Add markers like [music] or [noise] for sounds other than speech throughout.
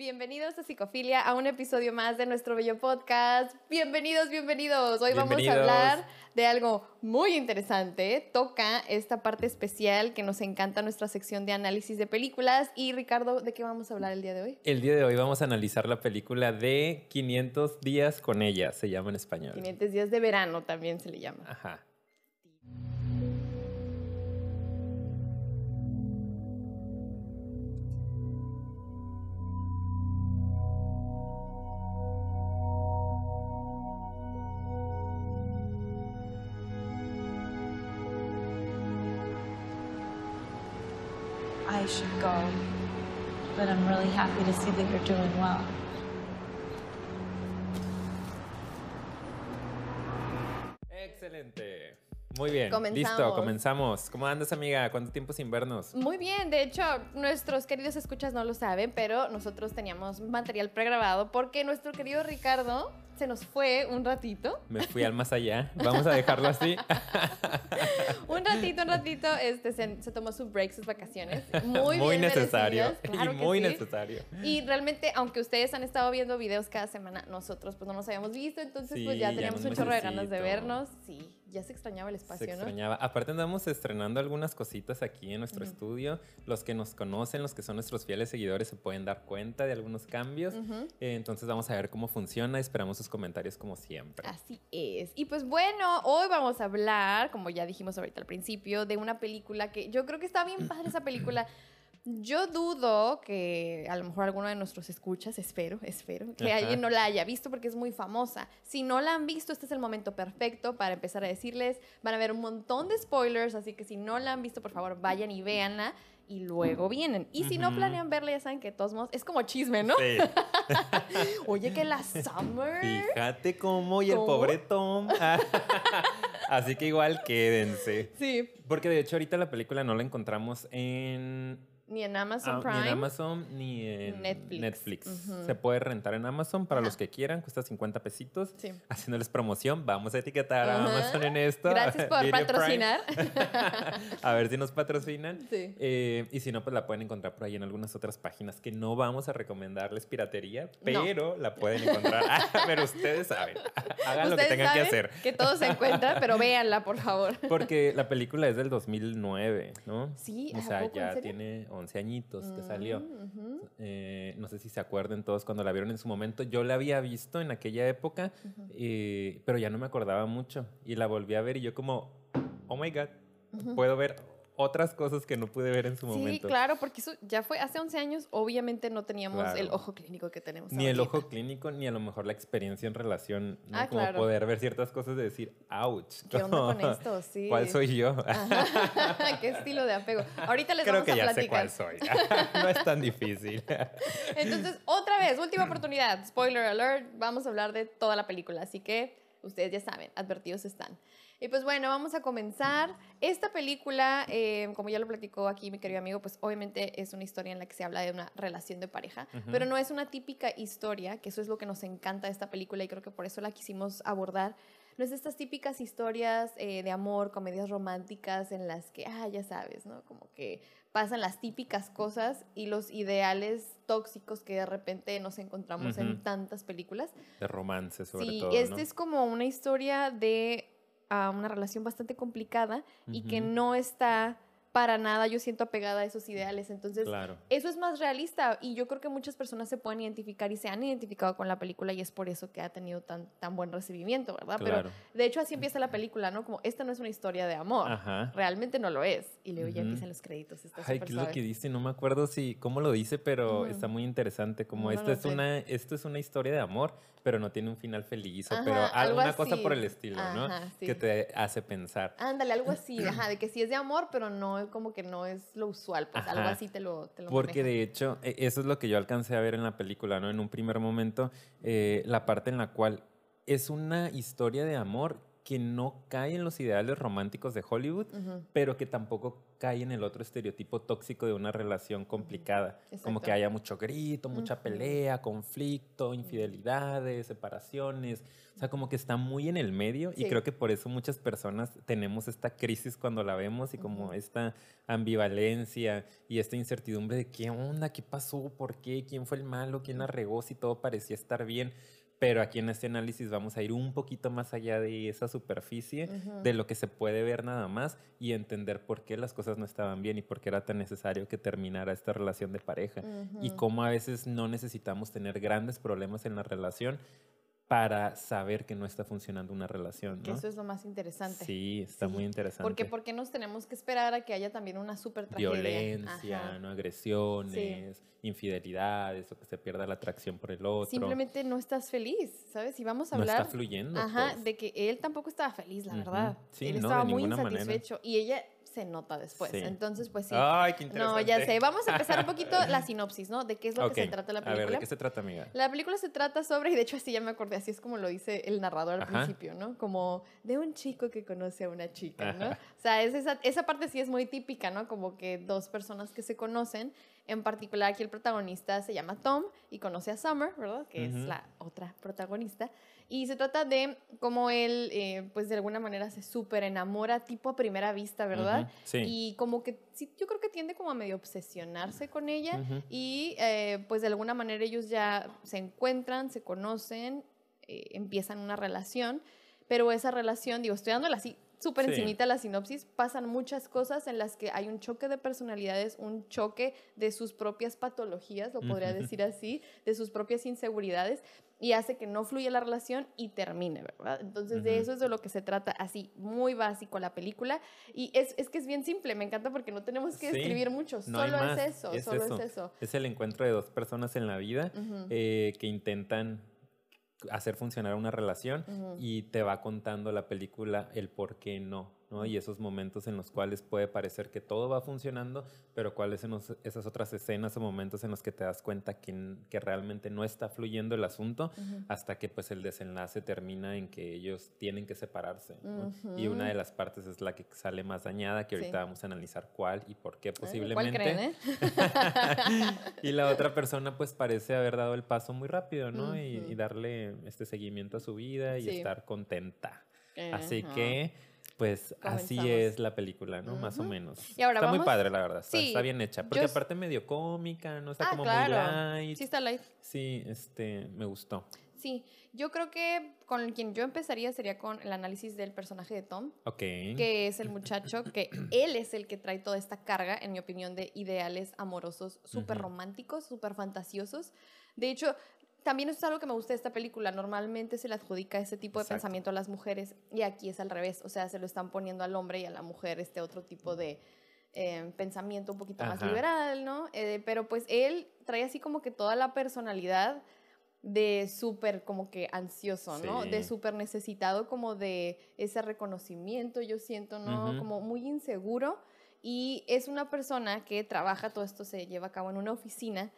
Bienvenidos a Psicofilia, a un episodio más de nuestro bello podcast. Bienvenidos, bienvenidos. Hoy vamos a hablar de algo muy interesante. Toca esta parte especial que nos encanta nuestra sección de análisis de películas. Y Ricardo, ¿de qué vamos a hablar el día de hoy? El día de hoy vamos a analizar la película de 500 días con ella, se llama en español. 500 días de verano también se le llama. Ajá. To see that you're doing well. Excelente. Muy bien. Comenzamos. Listo, comenzamos. ¿Cómo andas, amiga? ¿Cuánto tiempo sin vernos? Muy bien, de hecho, nuestros queridos escuchas no lo saben, pero nosotros teníamos material pregrabado porque nuestro querido Ricardo se nos fue un ratito. Me fui al más allá. Vamos a dejarlo así. [laughs] un ratito, un ratito, este, se, se tomó su break, sus vacaciones. [laughs] Muy, muy bien necesario. claro y muy sí. necesario. Y realmente, aunque ustedes han estado viendo videos cada semana, nosotros pues no nos habíamos visto, entonces Sí, pues ya ya teníamos no un chorro de ganas de necesito. vernos. Sí, ya se extrañaba el Se espacio, ¿no? extrañaba. Aparte andamos estrenando algunas cositas aquí en nuestro estudio. Los que nos conocen, los que son nuestros fieles seguidores, se pueden dar cuenta de algunos cambios. Ujú. Eh, entonces vamos a ver cómo funciona. Esperamos sus comentarios como siempre. Así es. Y pues bueno, hoy vamos a hablar, como ya dijimos ahorita al principio, de una película que yo creo que está bien padre esa película. Yo dudo que a lo mejor alguno de nuestros escuchas, espero, espero, que Ajá. alguien no la haya visto porque es muy famosa. Si no la han visto, este es el momento perfecto para empezar a decirles. Van a ver un montón de spoilers, así que si no la han visto, por favor, vayan y véanla y luego vienen. Y si no planean verla, ya saben que todos modos es como chisme, ¿no? Sí. [laughs] Oye, que la Summer... Fíjate cómo y el ¿Cómo? pobre Tom. [laughs] Así que igual quédense. Sí, Porque de hecho ahorita la película no la encontramos en, ni en Amazon ah, Prime. ni en Amazon ni en Netflix. Se puede rentar en Amazon para Ajá. los que quieran, cuesta 50 pesitos. Sí. Haciéndoles promoción, vamos a etiquetar a. Amazon en esto. Gracias [laughs] por Video patrocinar. [laughs] a ver si nos patrocinan. Sí. Eh, y si no, pues la pueden encontrar por ahí en algunas otras páginas que no vamos a recomendarles piratería, No. pero la pueden encontrar. [laughs] Ah, pero ustedes saben. Hagan lo que tengan que hacer. Que todo se encuentra, pero véanla, por favor. Porque la película es del 2009, ¿no? Sí, O ¿a sea, ya tiene 11 añitos que salió. Mm. Eh, no sé si se acuerden todos cuando la vieron en su momento. Yo la había visto en aquella época, eh, pero ya no me acordaba mucho. Y la volví a ver y yo como, oh my God, puedo ver otras cosas que no pude ver en su Sí, momento. claro, porque eso ya fue hace 11 años. Obviamente no teníamos Claro. el ojo clínico que tenemos Ni el ojo clínico, ni a lo mejor la experiencia en relación. ¿no? Ah, como claro. poder ver ciertas cosas de decir, ouch. ¿Qué onda con esto? Sí. ¿Cuál soy yo? Ajá. [laughs] ¿Qué estilo de apego? Ahorita les Creo vamos que a ya sé cuál soy. [laughs] no es tan difícil. Entonces, otra vez, última oportunidad. Spoiler alert, vamos a hablar de toda la película, así que ustedes ya saben, advertidos están. Y pues bueno, vamos a comenzar. Esta película, eh, como ya lo platicó aquí mi querido amigo, pues obviamente es una historia en la que se habla de una relación de pareja, pero no es una típica historia, que eso es lo que nos encanta de esta película y creo que por eso la quisimos abordar. No es de estas típicas historias eh, de amor, comedias románticas en las que, ah, ya sabes, ¿no? Como que pasan las típicas cosas y los ideales tóxicos que de repente nos encontramos en tantas películas. De romance, sobre sí, todo. este ¿no? es como una historia de ah, una relación bastante complicada y que no está para nada, yo siento apegada a esos ideales. Entonces, Claro. eso es más realista y yo creo que muchas personas se pueden identificar y se han identificado con la película y es por eso que ha tenido tan, tan buen recibimiento, ¿verdad? Claro. Pero de hecho así empieza la película, ¿no? Como esta no es una historia de amor, Ajá. realmente no lo es. Y luego ya Ujú. empiezan los créditos. Está Ay, ¿qué es lo que dice? No me acuerdo si cómo lo dice, pero Ujú. está muy interesante. Como No esto lo es sé. una, esto es una historia de amor, pero no tiene un final feliz, o pero algo alguna cosa por el estilo, ¿no? Ajá, sí. Que te hace pensar. Ándale, algo así, [clears throat] ajá, de que sí es de amor, pero no es como que no es lo usual, pues algo así te lo, te lo Porque manejan. de hecho, e- eso es lo que yo alcancé a ver en la película, ¿no? En un primer momento, eh, la parte en la cual es una historia de amor que no cae en los ideales románticos de Hollywood, pero que tampoco cae en el otro estereotipo tóxico de una relación complicada. Como que haya mucho grito, mucha pelea, conflicto, infidelidades, separaciones. O sea, como que está muy en el medio y creo que por eso muchas personas tenemos esta crisis cuando la vemos y como esta ambivalencia y esta incertidumbre de qué onda, qué pasó, por qué, quién fue el malo, quién la regó, si todo parecía estar bien pero aquí en este análisis vamos a ir un poquito más allá de esa superficie, de lo que se puede ver nada más y entender por qué las cosas no estaban bien y por qué era tan necesario que terminara esta relación de pareja. Y cómo a veces no necesitamos tener grandes problemas en la relación para saber que no está funcionando una relación. Que eso es lo más interesante. Sí, está muy interesante. Porque, porque nos tenemos que esperar a que haya también una super tragedia. Violencia, ¿no? agresiones, infidelidades o que se pierda la atracción por el otro. Simplemente no estás feliz, ¿sabes? Y vamos a hablar. No está fluyendo. Ajá, pues. de que él tampoco estaba feliz, la verdad. Sí, él estaba muy insatisfecho. Y ella se nota después. Entonces, pues sí. Ay, qué interesante. No, ya sé. Vamos a empezar un poquito [laughs] la sinopsis, ¿no? De qué es lo que se trata la película. A ver, ¿de qué se trata, amiga? La película se trata sobre, y de hecho así ya me acordé, así es como lo dice el narrador al principio, ¿no? Como de un chico que conoce a una chica, ¿no? [laughs] O sea, es esa, esa parte sí es muy típica, ¿no? Como que dos personas que se conocen en particular, aquí el protagonista se llama Tom y conoce a Summer, ¿verdad? Que es la otra protagonista. Y se trata de cómo él, eh, pues de alguna manera se súper enamora, tipo a primera vista, ¿verdad? sí. Y como que, sí, yo creo que tiende como a medio obsesionarse con ella. Y eh, pues de alguna manera ellos ya se encuentran, se conocen, eh, empiezan una relación. Pero esa relación, digo, estoy dándola así súper encimita la sinopsis, pasan muchas cosas en las que hay un choque de personalidades, un choque de sus propias patologías, lo podría decir así, de sus propias inseguridades, y hace que no fluya la relación y termine, ¿verdad? Entonces de eso es de lo que se trata, así, muy básico la película, y es, es que es bien simple, me encanta porque no tenemos que escribir mucho, solo es eso, solo es eso. Es el encuentro de dos personas en la vida eh, que intentan hacer funcionar una relación y te va contando la película el por qué no. Y esos momentos en los cuales puede parecer que todo va funcionando, pero cuáles son esas otras escenas o momentos en los que te das cuenta que, que realmente no está fluyendo el asunto hasta que pues el desenlace termina en que ellos tienen que separarse. Y una de las partes es la que sale más dañada, que ahorita vamos a analizar cuál y por qué posiblemente. ¿Cuál creen, eh? [laughs] y la otra persona pues parece haber dado el paso muy rápido, ¿no? y, darle este seguimiento a su vida y estar contenta. Así que pues así es la película, ¿no? Más o menos. está muy padre, la verdad. Está, bien hecha. Porque aparte medio cómica, ¿no? Está ah, como muy light. Sí, está light. Sí, este, me gustó. Sí, yo creo que con quien yo empezaría sería con el análisis del personaje de Tom. Ok. Que es el muchacho [laughs] que él es el que trae toda esta carga, en mi opinión, de ideales amorosos súper románticos, súper fantasiosos. De hecho, también eso es algo que me gusta de esta película. Normalmente se le adjudica ese tipo de pensamiento a las mujeres y aquí es al revés. O sea, se lo están poniendo al hombre y a la mujer este otro tipo de eh, pensamiento un poquito más liberal, ¿no? Eh, pero pues él trae así como que toda la personalidad de súper como que ansioso, ¿no? De súper necesitado como de ese reconocimiento, yo siento, ¿no? Como muy inseguro. Y es una persona que trabaja, todo esto se lleva a cabo en una oficina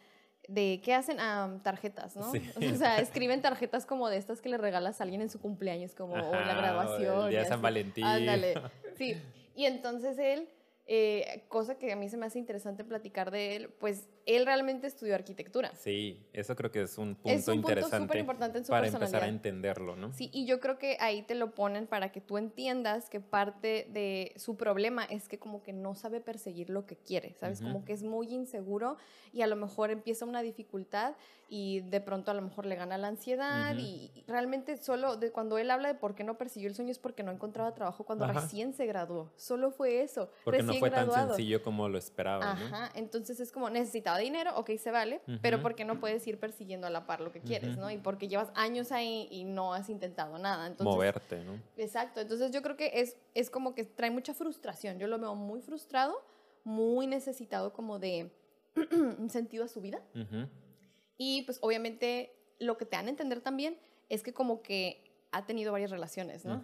de qué hacen tarjetas, ¿no? [laughs] O sea, escriben tarjetas como de estas que le regalas a alguien en su cumpleaños, como o la graduación. el día de San Valentín. Ándale. [laughs] Sí. Y entonces él, eh, cosa que a mí se me hace interesante platicar de él, pues él realmente estudió arquitectura. Sí, eso creo que es un punto es un interesante importante en su para empezar a entenderlo, ¿no? Sí, y yo creo que ahí te lo ponen para que tú entiendas que parte de su problema es que como que no sabe perseguir lo que quiere, ¿sabes? Como que es muy inseguro y a lo mejor empieza una dificultad y de pronto a lo mejor le gana la ansiedad y realmente solo de cuando él habla de por qué no persiguió el sueño es porque no encontraba trabajo cuando recién se graduó. Solo fue eso. Porque no fue tan sencillo como lo esperaba. Ajá, entonces es como necesitaba dinero, ok, se vale, pero porque no puedes ir persiguiendo a la par lo que quieres, ¿no? Y porque llevas años ahí y no has intentado nada. Entonces, Moverte, ¿no? Exacto, entonces yo creo que es, es como que trae mucha frustración. Yo lo veo muy frustrado, muy necesitado como de [clears throat] un sentido a su vida. Y pues obviamente lo que te dan a entender también es que como que ha tenido varias relaciones, ¿no?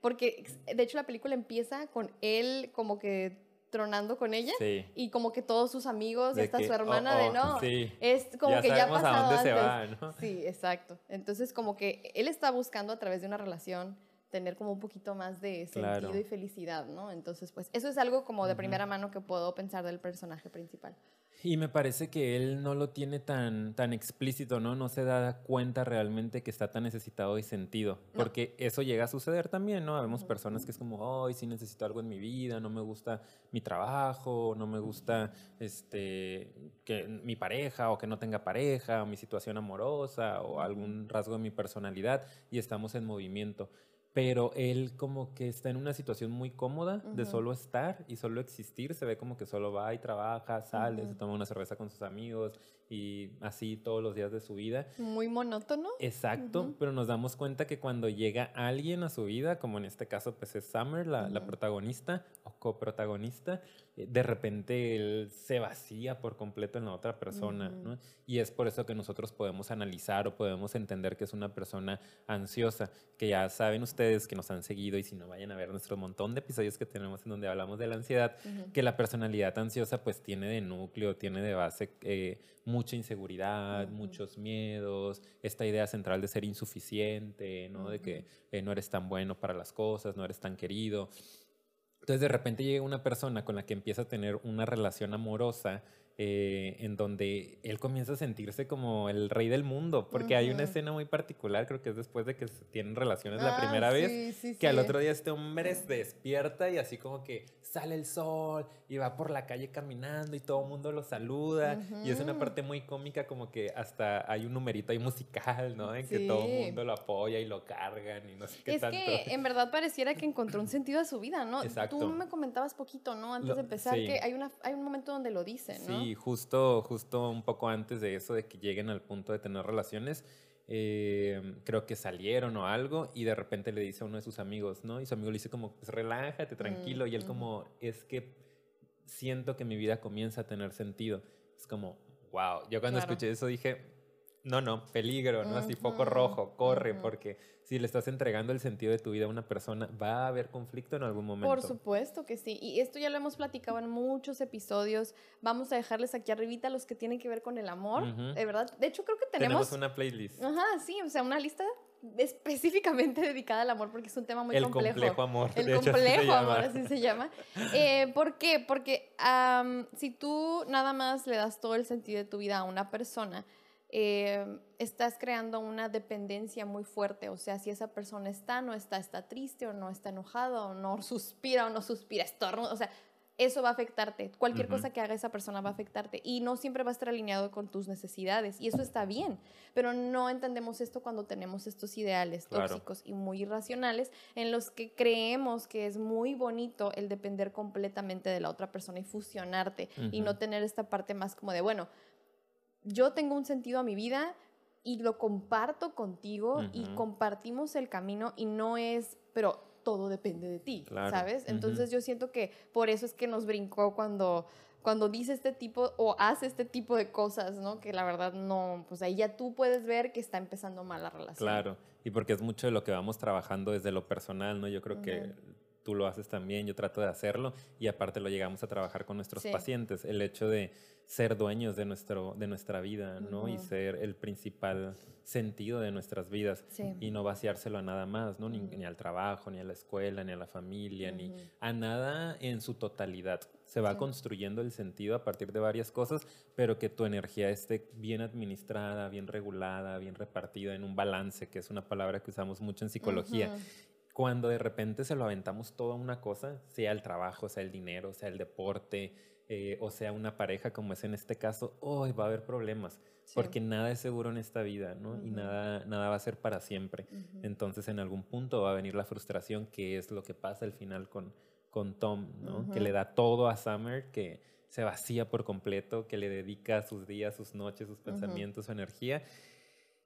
Porque de hecho la película empieza con él como que tronando con ella y como que todos sus amigos, esta su hermana oh, de oh, no, sí. es como que ya ha pasado a dónde antes. se va, ¿no? Sí, exacto. Entonces como que él está buscando a través de una relación tener como un poquito más de Claro. sentido y felicidad, ¿no? Entonces, pues eso es algo como de primera mano que puedo pensar del personaje principal. Y me parece que él no lo tiene tan, tan explícito, ¿no? No se da cuenta realmente que está tan necesitado de sentido. No. Porque eso llega a suceder también, ¿no? Vemos personas que es como, ay, sí necesito algo en mi vida, no me gusta mi trabajo, no me gusta este, que mi pareja o que no tenga pareja, o mi situación amorosa, o algún rasgo de mi personalidad, y estamos en movimiento. Pero él como que está en una situación muy cómoda de solo estar y solo existir. Se ve como que solo va y trabaja, sale, se toma una cerveza con sus amigos y así todos los días de su vida. Muy monótono. Exacto, Ujú. pero nos damos cuenta que cuando llega alguien a su vida, como en este caso pues es Summer, la, la Ujú. protagonista o coprotagonista, eh, de repente él se vacía por completo en la otra persona, Ujú. ¿no? Y es por eso que nosotros podemos analizar o podemos entender que es una persona ansiosa, que ya saben ustedes que nos han seguido y si no vayan a ver nuestro montón de episodios que tenemos en donde hablamos de la ansiedad, que la personalidad ansiosa pues tiene de núcleo, tiene de base eh, mucha inseguridad, muchos miedos, esta idea central de ser insuficiente, ¿no? De que eh, no eres tan bueno para las cosas, no eres tan querido. Entonces de repente llega una persona con la que empieza a tener una relación amorosa eh, en donde él comienza a sentirse como el rey del mundo, porque hay una escena muy particular, creo que es después de que tienen relaciones la Ah, primera vez, sí, sí, que al otro día este hombre se despierta y así como que sale el sol y va por la calle caminando y todo el mundo lo saluda y es una parte muy cómica como que hasta hay un numerito ahí musical, ¿no? En que todo el mundo lo apoya y lo cargan y no sé qué Es tanto. que en verdad pareciera que encontró un sentido a su vida, ¿no? Exacto. Tú me comentabas poquito, ¿no? Antes Lo- de empezar, que hay, una, hay un momento donde lo dice, ¿no? Justo, justo un poco antes de eso, de que lleguen al punto de tener relaciones, eh, creo que salieron o algo y de repente le dice a uno de sus amigos, ¿no? Y su amigo le dice como, pues relájate, tranquilo. y él como, es que siento que mi vida comienza a tener sentido. Es como, wow. Yo cuando Claro. escuché eso dije, no, no, peligro, ¿no? Así foco rojo, corre, porque si le estás entregando el sentido de tu vida a una persona, va a haber conflicto en algún momento. Por supuesto que sí. Y esto ya lo hemos platicado en muchos episodios. Vamos a dejarles aquí arribita los que tienen que ver con el amor. De verdad. De hecho, creo que Tenemos tenemos... una playlist. Ajá, sí, o sea, una lista específicamente [laughs] dedicada al amor porque es un tema muy el complejo. complejo amor. El hecho, así complejo amor, así se llama. Eh, ¿Por qué? Porque si tú nada más le das todo el sentido de tu vida a una persona, eh, estás creando una dependencia muy fuerte. O sea, si esa persona está, no está, está triste o no está enojado o no [laughs] suspira o no suspira, estornuda. O sea, eso va a afectarte. Cualquier cosa que haga esa persona va a afectarte y no siempre va a estar alineado con tus necesidades y eso está bien, pero no entendemos esto cuando tenemos estos ideales Claro. tóxicos y muy irracionales en los que creemos que es muy bonito el depender completamente de la otra persona y fusionarte y no tener esta parte más como de, bueno, yo tengo un sentido a mi vida y lo comparto contigo y compartimos el camino y no es, pero todo depende de ti, Claro, ¿sabes? Entonces yo siento que por eso es que nos brincó cuando cuando dice este tipo o hace este tipo de cosas, ¿no? Que la verdad no, pues ahí ya tú puedes ver que está empezando mal la relación. Claro, y porque es mucho de lo que vamos trabajando desde lo personal, ¿no? Yo creo que. Tú lo haces también, yo trato de hacerlo y aparte lo llegamos a trabajar con nuestros Sí. pacientes, el hecho de ser dueños de, nuestro, de nuestra vida, ¿no? Y ser el principal sentido de nuestras vidas Sí. y no vaciárselo a nada más, ¿no? Ni, ni al trabajo, ni a la escuela, ni a la familia, ni a nada en su totalidad. Se va Sí. construyendo el sentido a partir de varias cosas, pero que tu energía esté bien administrada, bien regulada, bien repartida en un balance, que es una palabra que usamos mucho en psicología. Cuando de repente se lo aventamos todo a una cosa, sea el trabajo, sea el dinero, sea el deporte, eh, o sea una pareja, como es en este caso, hoy va a haber problemas, Sí. porque nada es seguro en esta vida, ¿no? Y Ujú. nada, nada va a ser para siempre. Ujú. Entonces en algún punto va a venir la frustración, que es lo que pasa al final con, con Tom, ¿no? Que Ujú. le da todo a Summer, que se vacía por completo, que le dedica sus días, sus noches, sus pensamientos, su energía.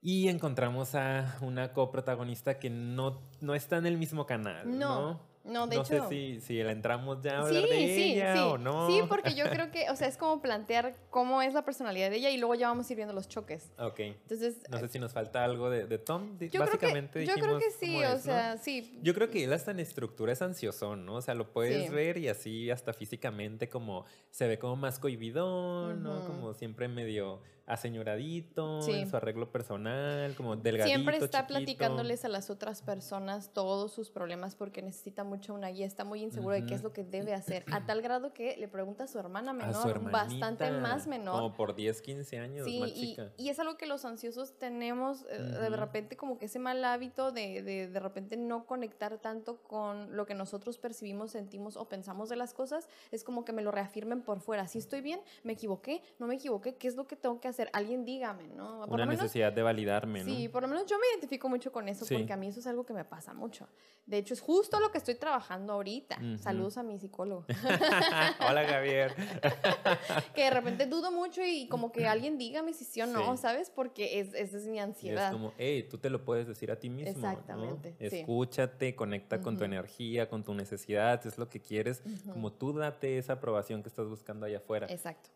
Y encontramos a una coprotagonista que no, no está en el mismo canal, No, ¿no? no, de no hecho- sé si, si la entramos ya a hablar de sí, ella sí. o no. Sí, porque yo creo [laughs] que, o sea, es como plantear cómo es la personalidad de ella y luego ya vamos a ir viendo los choques. Ok. Entonces, No sé si nos falta algo de, de Tom. Yo creo que, Básicamente yo creo que sí, o ¿no? sea, sí. Yo creo que él hasta en estructura es ansiosón, ¿no? O sea, lo puedes Sí. ver y así hasta físicamente como se ve como más cohibidón, ¿no? Como siempre medio aseñoradito, Sí. en su arreglo personal, como delgadito, Siempre está chiquito. platicándoles a las otras personas todos sus problemas porque necesita mucho una guía, está muy inseguro de qué es lo que debe hacer, a tal grado que le pregunta a su hermana menor, su bastante más menor. Como por 10, 15 años Sí, más y, chica. y es algo que los ansiosos tenemos eh, de Ujú. repente como que ese mal hábito de, de de repente no conectar tanto con lo que nosotros percibimos, sentimos o pensamos de las cosas, es como que me lo reafirmen por fuera. Si estoy bien, me equivoqué, no me equivoqué, ¿qué es lo que tengo que hacer? Alguien dígame, ¿no? Por Una lo menos necesidad de validarme, ¿no? Sí, por lo menos yo me identifico mucho con eso Sí. porque a mí eso es algo que me pasa mucho. De hecho, es justo lo que estoy trabajando ahorita. Ujú. Saludos a mi psicólogo. [laughs] Hola, Javier. [laughs] que de repente dudo mucho y como que alguien dígame si sí o no, Sí. ¿sabes? Porque es, esa es mi Y es ansiedad. como, hey, tú te lo puedes decir a ti mismo. ¿no? Exactamente, sí. Escúchate, conecta con tu energía, con tu necesidad, es lo que quieres. Como tú date esa aprobación que estás buscando allá afuera. Exacto.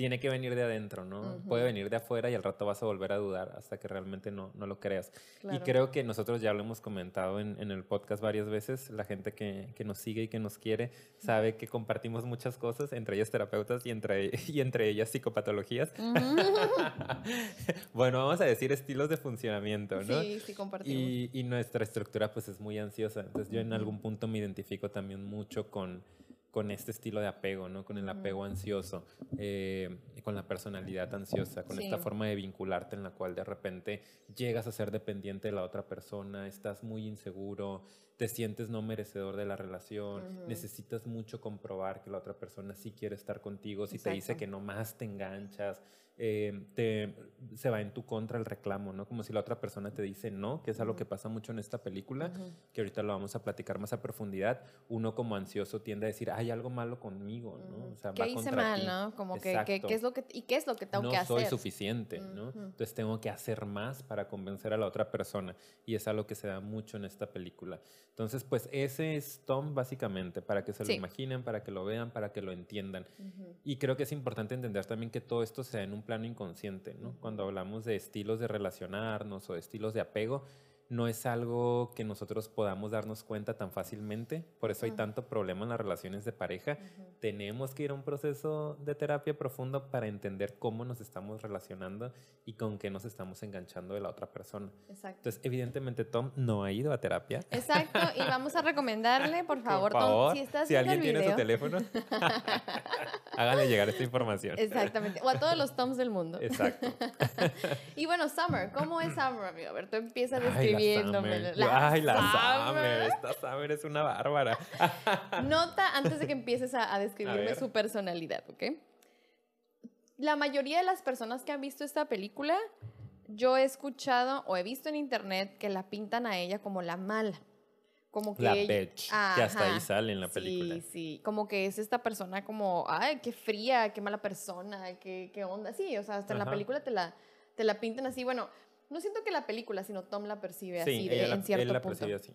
Tiene que venir de adentro, ¿no? Ujú. Puede venir de afuera y al rato vas a volver a dudar hasta que realmente no, no lo creas. Y Claro. creo que nosotros ya lo hemos comentado en, en el podcast varias veces. La gente que, que nos sigue y que nos quiere sabe que compartimos muchas cosas, entre ellas terapeutas y entre, [laughs] y entre ellas psicopatologías. [laughs] bueno, vamos a decir estilos de funcionamiento, ¿no? Sí, sí, compartimos. Y, y nuestra estructura pues es muy ansiosa. Entonces yo en algún punto me identifico también mucho con, con este estilo de apego, ¿no? Con el apego ansioso, eh, con la personalidad ansiosa, con esta forma de vincularte en la cual de repente llegas a ser dependiente de la otra persona, estás muy inseguro, te sientes no merecedor de la relación, necesitas mucho comprobar que la otra persona sí quiere estar contigo, si te dice que no más te enganchas, eh, te, se va en tu contra el reclamo, ¿no? Como si la otra persona te dice no, que es algo que pasa mucho en esta película, Ujú. que ahorita lo vamos a platicar más a profundidad. Uno como ansioso tiende a decir, hay algo malo conmigo, ¿no? O sea, ¿Qué va hice contra mal, ti. no? Como que, que- Exacto. ¿qué es lo que, ¿y qué es lo que tengo no que hacer? soy suficiente, ¿no? Ujú. Entonces tengo que hacer más para convencer a la otra persona y es algo que se da mucho en esta película. Entonces, pues ese es Tom básicamente, para que se lo Sí. imaginen, para que lo vean, para que lo entiendan. Ujú. Y creo que es importante entender también que todo esto se da en un plano inconsciente, ¿no? Cuando hablamos de estilos de relacionarnos o de estilos de apego, no es algo que nosotros podamos darnos cuenta tan fácilmente. Por eso hay tanto problema en las relaciones de pareja. Ujú. Tenemos que ir a un proceso de terapia profundo para entender cómo nos estamos relacionando y con qué nos estamos enganchando de la otra persona. Exacto. Entonces, evidentemente, Tom no ha ido a terapia. Exacto, y [laughs] vamos a recomendarle, por favor, Por Tom, favor, si estás si alguien el tiene su video, teléfono, [laughs] hágale llegar esta información. Exactamente, o a todos los Toms del mundo. Exacto. [laughs] Y bueno, Summer, ¿cómo es Summer, amigo? A ver, tú empiezas Ay, la Yo, Ay, la Summer. Esta Summer es una bárbara. [laughs] Nota antes de que empieces a, a describirme ver. su personalidad, ¿ok? La mayoría de las personas que han visto esta película, yo he escuchado o he visto en internet que la pintan a ella como la mala. Como que La ella- bitch, que hasta ahí Ajá. sale en la película. Sí, sí, como que es esta persona como, ay, qué fría, qué mala persona, qué, qué onda. Sí, o sea, hasta en la Ajá. película te la, te la pintan así. Bueno, no siento que la película, sino Tom la percibe Sí, así de- la, en cierto él la punto. percibe así.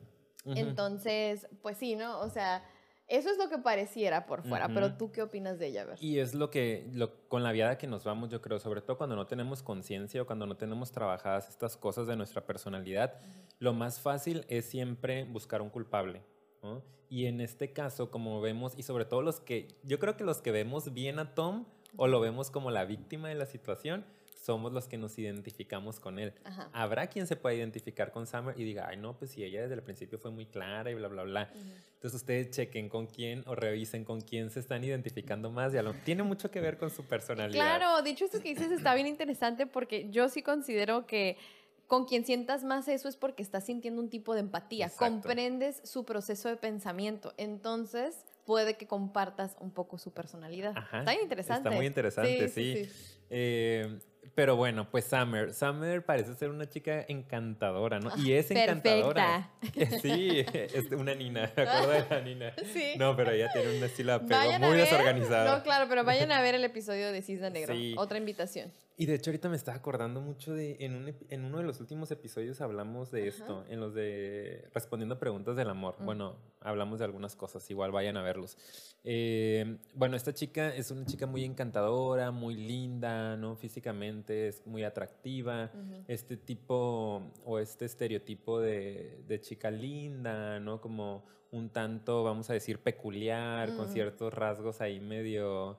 Entonces, pues sí, ¿no? O sea, eso es lo que pareciera por fuera, pero tú qué opinas de ella, a ver. Y es lo que, lo, con la viada que nos vamos, yo creo, sobre todo cuando no tenemos conciencia o cuando no tenemos trabajadas estas cosas de nuestra personalidad, lo más fácil es siempre buscar un culpable. ¿no? Y en este caso, como vemos, y sobre todo los que, yo creo que los que vemos bien a Tom o lo vemos como la víctima de la situación, somos los que nos identificamos con él. Ajá. Habrá quien se pueda identificar con Summer y diga, ay, no, pues si ella desde el principio fue muy clara y bla, bla, bla. Entonces ustedes chequen con quién o revisen con quién se están identificando más. Ya lo, tiene mucho que ver con su personalidad. Claro, dicho esto que dices está bien interesante porque yo sí considero que con quien sientas más eso es porque estás sintiendo un tipo de empatía, Exacto. comprendes su proceso de pensamiento, entonces puede que compartas un poco su personalidad. Ajá, Está interesante. Está muy interesante, sí. Eh, pero bueno, pues Summer. Summer parece ser una chica encantadora, ¿no? Y es encantadora. [laughs] Sí, es una nina, me acuerdo de la nina. [laughs] Sí. No, pero ella tiene un estilo de apego Vayan a muy ver- desorganizado. No, claro, pero vayan a ver el [laughs] episodio de Cisne Negro. Sí. Otra invitación. Y de hecho ahorita me estaba acordando mucho de, en, un en uno de los últimos episodios hablamos de esto, en los de respondiendo preguntas del amor. Mm. Bueno, hablamos de algunas cosas, igual vayan a verlos. Eh, bueno, esta chica es una chica muy encantadora, muy linda, ¿no? Físicamente es muy atractiva. Ujú. Este tipo o este estereotipo de, de chica linda, ¿no? Como un tanto, vamos a decir, peculiar, con Mm. ciertos rasgos ahí medio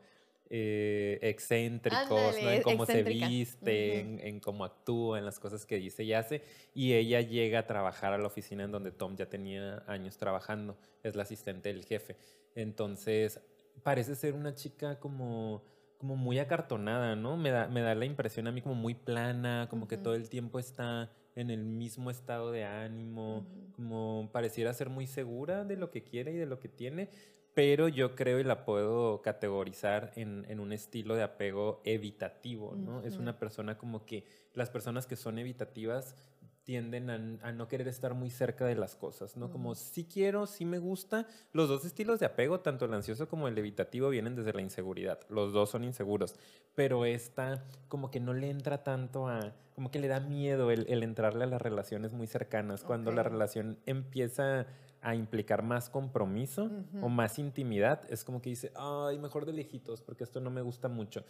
eh, excéntricos, ¿no? En cómo se viste, en, en cómo actúa, en las cosas que dice y hace. Y ella llega a trabajar a la oficina en donde Tom ya tenía años trabajando. Es la asistente del jefe. Entonces, parece ser una chica como, como muy acartonada, ¿no? Me da, me da la impresión a mí como muy plana, como que todo el tiempo está en el mismo estado de ánimo, como pareciera ser muy segura de lo que quiere y de lo que tiene, pero yo creo y la puedo categorizar en, en un estilo de apego evitativo, ¿no? Es una persona como que las personas que son evitativas tienden a, a no querer estar muy cerca de las cosas, ¿no? Como sí quiero, sí me gusta. Los dos estilos de apego, tanto el ansioso como el evitativo, vienen desde la inseguridad. Los dos son inseguros, pero esta como que no le entra tanto a, como que le da miedo el, el entrarle a las relaciones muy cercanas. Cuando la relación empieza a implicar más compromiso o más intimidad, es como que dice, ay, mejor de lejitos, porque esto no me gusta mucho.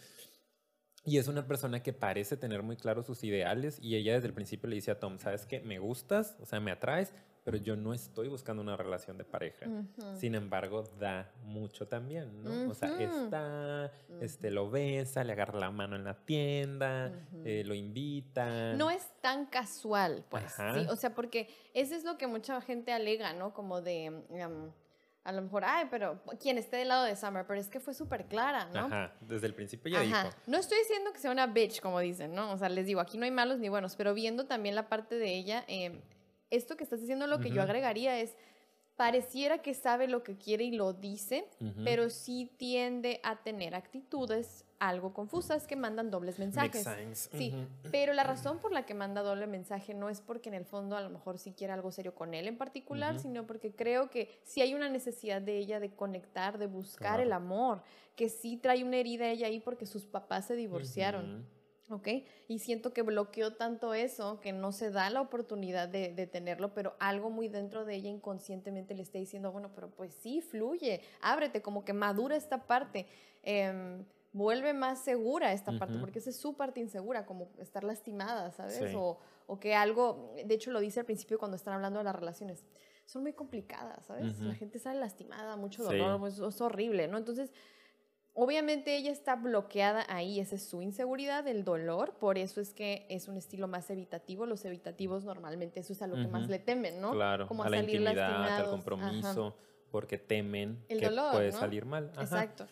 Y es una persona que parece tener muy claros sus ideales y ella desde el principio le dice a Tom, ¿sabes qué? Me gustas, o sea, me atraes, pero yo no estoy buscando una relación de pareja. Sin embargo, da mucho también, ¿no? O sea, está, este, lo besa, le agarra la mano en la tienda, eh, lo invita. No es tan casual, pues. Sí, o sea, porque eso es lo que mucha gente alega, ¿no? Como de, em, a lo mejor, ay, pero quien esté del lado de Summer, pero es que fue súper clara, ¿no? Ajá, desde el principio ya Ajá. dijo. No estoy diciendo que sea una bitch, como dicen, ¿no? O sea, les digo, aquí no hay malos ni buenos, pero viendo también la parte de ella, em, esto que estás diciendo, lo que yo agregaría es, pareciera que sabe lo que quiere y lo dice, pero sí tiende a tener actitudes algo confusas que mandan dobles mensajes. Sí, Ujú. pero la razón por la que manda doble mensaje no es porque en el fondo a lo mejor sí quiere algo serio con él en particular, sino porque creo que sí hay una necesidad de ella de conectar, de buscar Claro. el amor, que sí trae una herida ella ahí porque sus papás se divorciaron. Ujú. ¿ok? Y siento que bloqueó tanto eso que no se da la oportunidad de, de tenerlo, pero algo muy dentro de ella inconscientemente le está diciendo, bueno, pero pues sí, fluye, ábrete, como que madura esta parte, em, vuelve más segura esta parte, Ujú. porque esa es su parte insegura, como estar lastimada, ¿sabes? Sí. O, o que algo, de hecho lo dice al principio cuando están hablando de las relaciones, son muy complicadas, ¿sabes? Ujú. La gente sale lastimada, mucho Sí. dolor, pues, es horrible, ¿no? Entonces, Obviamente ella está bloqueada ahí, esa es su inseguridad, el dolor, por eso es que es un estilo más evitativo. Los evitativos normalmente eso es a lo que más le temen, ¿no? Claro, Como a la salir intimidad, al lastimados. compromiso, porque temen El que dolor, puede ¿no? salir mal. Ajá. Exacto.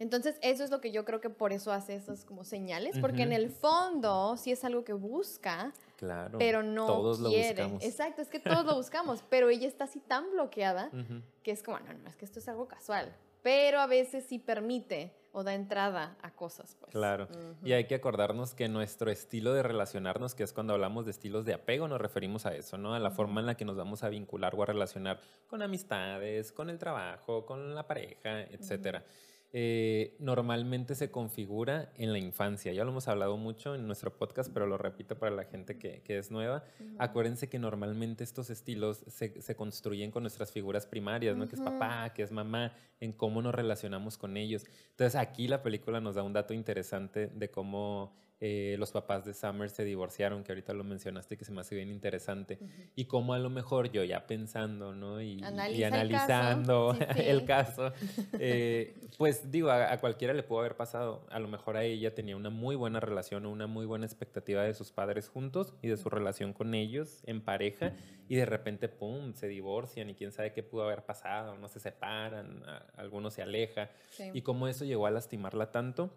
Entonces, eso es lo que yo creo que por eso hace esas como señales, porque en Ujú. el fondo sí es algo que busca, Claro. pero no Todos quiere. lo buscamos. Exacto, es que todos lo buscamos, [laughs] pero ella está así tan bloqueada Ujú. que es como, no, no, es que esto es algo casual, pero a veces sí permite o da entrada a cosas, pues. Claro. Ujú. Y hay que acordarnos que nuestro estilo de relacionarnos, que es cuando hablamos de estilos de apego, nos referimos a eso, ¿no? A la forma en la que nos vamos a vincular o a relacionar con amistades, con el trabajo, con la pareja, etcétera. Eh, normalmente se configura en la infancia. Ya lo hemos hablado mucho en nuestro podcast, pero lo repito para la gente que, que es nueva. Ujú. Acuérdense que normalmente estos estilos se, se construyen con nuestras figuras primarias, ¿no? Que es papá, que es mamá, en cómo nos relacionamos con ellos. Entonces aquí la película nos da un dato interesante de cómo eh, los papás de Summer se divorciaron, que ahorita lo mencionaste, que se me hace bien interesante. Y cómo a lo mejor yo ya pensando, ¿no? Y, y Analiza el caso. analizando Sí, [laughs] sí. el caso, [laughs] eh, pues digo, a, a cualquiera le pudo haber pasado. A lo mejor a ella tenía una muy buena relación o una muy buena expectativa de sus padres juntos y de su relación con ellos en pareja y de repente, ¡pum!, se divorcian y quién sabe qué pudo haber pasado, no se separan, a- alguno se aleja Sí. y cómo eso llegó a lastimarla tanto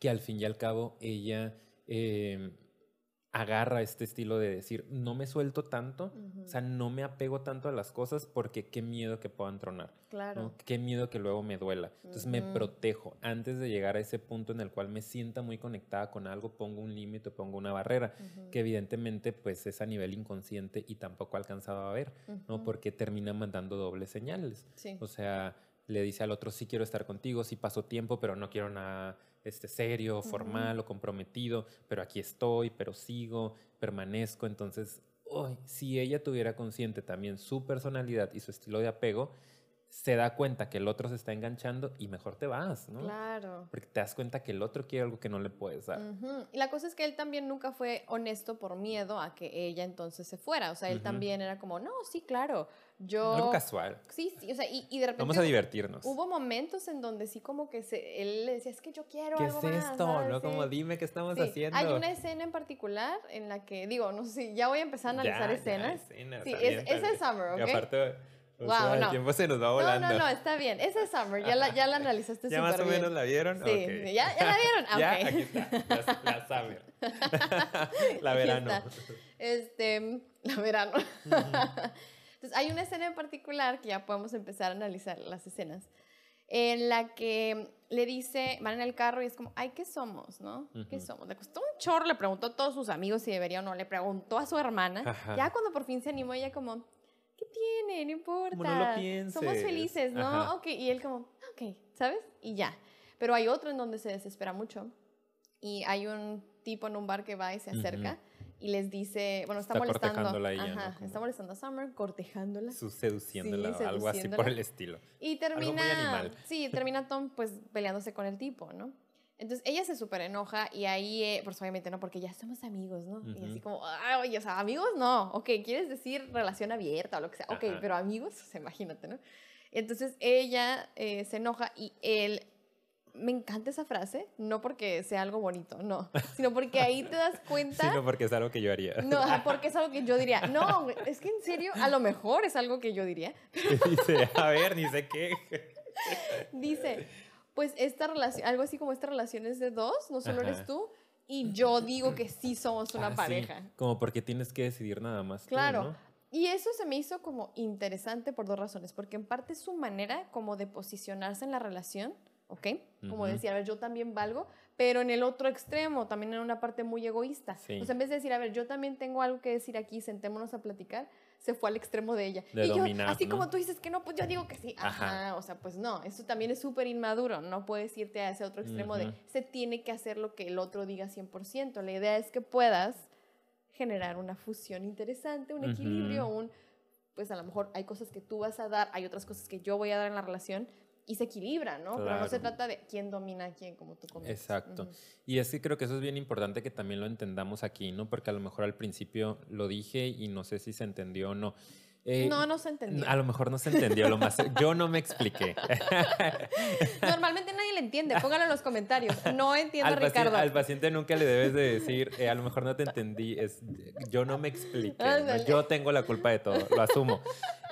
que al fin y al cabo ella eh, agarra este estilo de decir, no me suelto tanto, o sea, no me apego tanto a las cosas porque qué miedo que puedan tronar. Claro. ¿no? Qué miedo que luego me duela. Entonces me protejo. Antes de llegar a ese punto en el cual me sienta muy conectada con algo, pongo un límite, pongo una barrera, que evidentemente pues es a nivel inconsciente y tampoco alcanzaba a ver, ¿no? Porque termina mandando dobles señales. Sí. O sea, le dice al otro, sí quiero estar contigo, sí paso tiempo, pero no quiero nada este, serio, formal o comprometido, pero aquí estoy, pero sigo, permanezco. Entonces, uy, si ella tuviera consciente también su personalidad y su estilo de apego, se da cuenta que el otro se está enganchando y mejor te vas, ¿no? Claro. Porque te das cuenta que el otro quiere algo que no le puedes dar. Ujú. Y la cosa es que él también nunca fue honesto por miedo a que ella entonces se fuera. O sea, él también era como, no, sí, claro. Yo. Algo casual. Sí, sí. O sea, y, y de repente. Vamos a divertirnos. Hubo momentos en donde sí, como que se, él le decía, es que yo quiero ¿Qué algo es más", esto? ¿sabes? ¿No? Como dime qué estamos Sí, haciendo. Hay una escena en particular en la que, digo, no sé ya voy a empezar a analizar Ya, ya, escenas. escenas, Sí, es- bien. Summer, Y ¿ok? aparte, o Wow, sea, el no. tiempo se nos va No, volando. no, no, está bien. Esa es Summer, ya la, ya la analizaste [laughs] ¿Ya súper más o bien. menos la vieron? Sí, Ok. sí, ¿ya, ya la vieron? Ah, [laughs] Ya, ok. aquí está, la, la Summer. [laughs] la verano. Este, la verano. Entonces, hay una escena en particular que ya podemos empezar a analizar las escenas, en la que le dice, van en el carro y es como, ay, ¿qué somos, no? ¿Qué Ujú. somos? Le costó un chorro, le preguntó a todos sus amigos si debería o no, le preguntó a su hermana. Ajá. Ya cuando por fin se animó, ella como, ¿qué tiene? No importa. Como no lo Somos pienses. felices, ¿no? Ajá. Ok, y él como, ok, ¿sabes? Y ya. Pero hay otro en donde se desespera mucho. Y hay un tipo en un bar que va y se acerca y les dice, bueno, está, Está molestando. ella, ¿no? Ajá, Como- está molestando a Summer, cortejándola. Su seduciéndola Sí, o algo así por el estilo. Y muy termina, animal. sí, termina Tom pues peleándose con el tipo, ¿no? Entonces ella se súper enoja y ahí, eh, pues obviamente no, porque ya somos amigos, ¿no? Y así como, "Ay, oye, o sea, amigos no, ok, quieres decir relación abierta o lo que sea, ok, Ajá. pero amigos, o sea, imagínate, ¿no? Entonces ella eh, se enoja y él, me encanta esa frase, no porque sea algo bonito, no, sino porque ahí te das [laughs] cuenta... Sino porque es algo que yo haría. No, [laughs] porque es algo que yo diría. No, es que en serio, a lo mejor es algo que yo diría. [laughs] Dice, a ver, ni sé qué. Dice, pues esta relación, algo así como esta relación es de dos, no solo Ajá. eres tú, y [laughs] yo digo que sí somos una Ah, sí, pareja. Como porque tienes que decidir nada más. tú, Claro. ¿no? Y eso se me hizo como interesante por dos razones, porque en parte es su manera como de posicionarse en la relación, ¿ok? Como Ujú. decir, a ver, yo también valgo, pero en el otro extremo, también en una parte muy egoísta. Sí. O sea, en vez de decir, a ver, yo también tengo algo que decir aquí, sentémonos a platicar, se fue al extremo de ella. De y yo, así ¿no? como tú dices que no, pues yo digo que sí. Ajá. Ajá. O sea, pues no, eso también es súper inmaduro. No puedes irte a ese otro extremo de, se tiene que hacer lo que el otro diga 100%. La idea es que puedas generar una fusión interesante, un equilibrio, Ujú. un, pues a lo mejor hay cosas que tú vas a dar, hay otras cosas que yo voy a dar en la relación y se equilibra, ¿no? Pero no se Claro. trata de quién domina a quién, como tú comentas. Exacto. Ujú. Y es que creo que eso es bien importante que también lo entendamos aquí, ¿no? Porque a lo mejor al principio lo dije y no sé si se entendió o no. Eh, no, no se entendió. A lo mejor no se entendió lo más. Yo no me expliqué. [laughs] Normalmente nadie le entiende. Pónganlo en los comentarios. No entiendo, al, Ricardo. al paciente nunca le debes de decir, eh, a lo mejor no te entendí, es, yo no me expliqué, yo tengo la culpa de todo, lo asumo.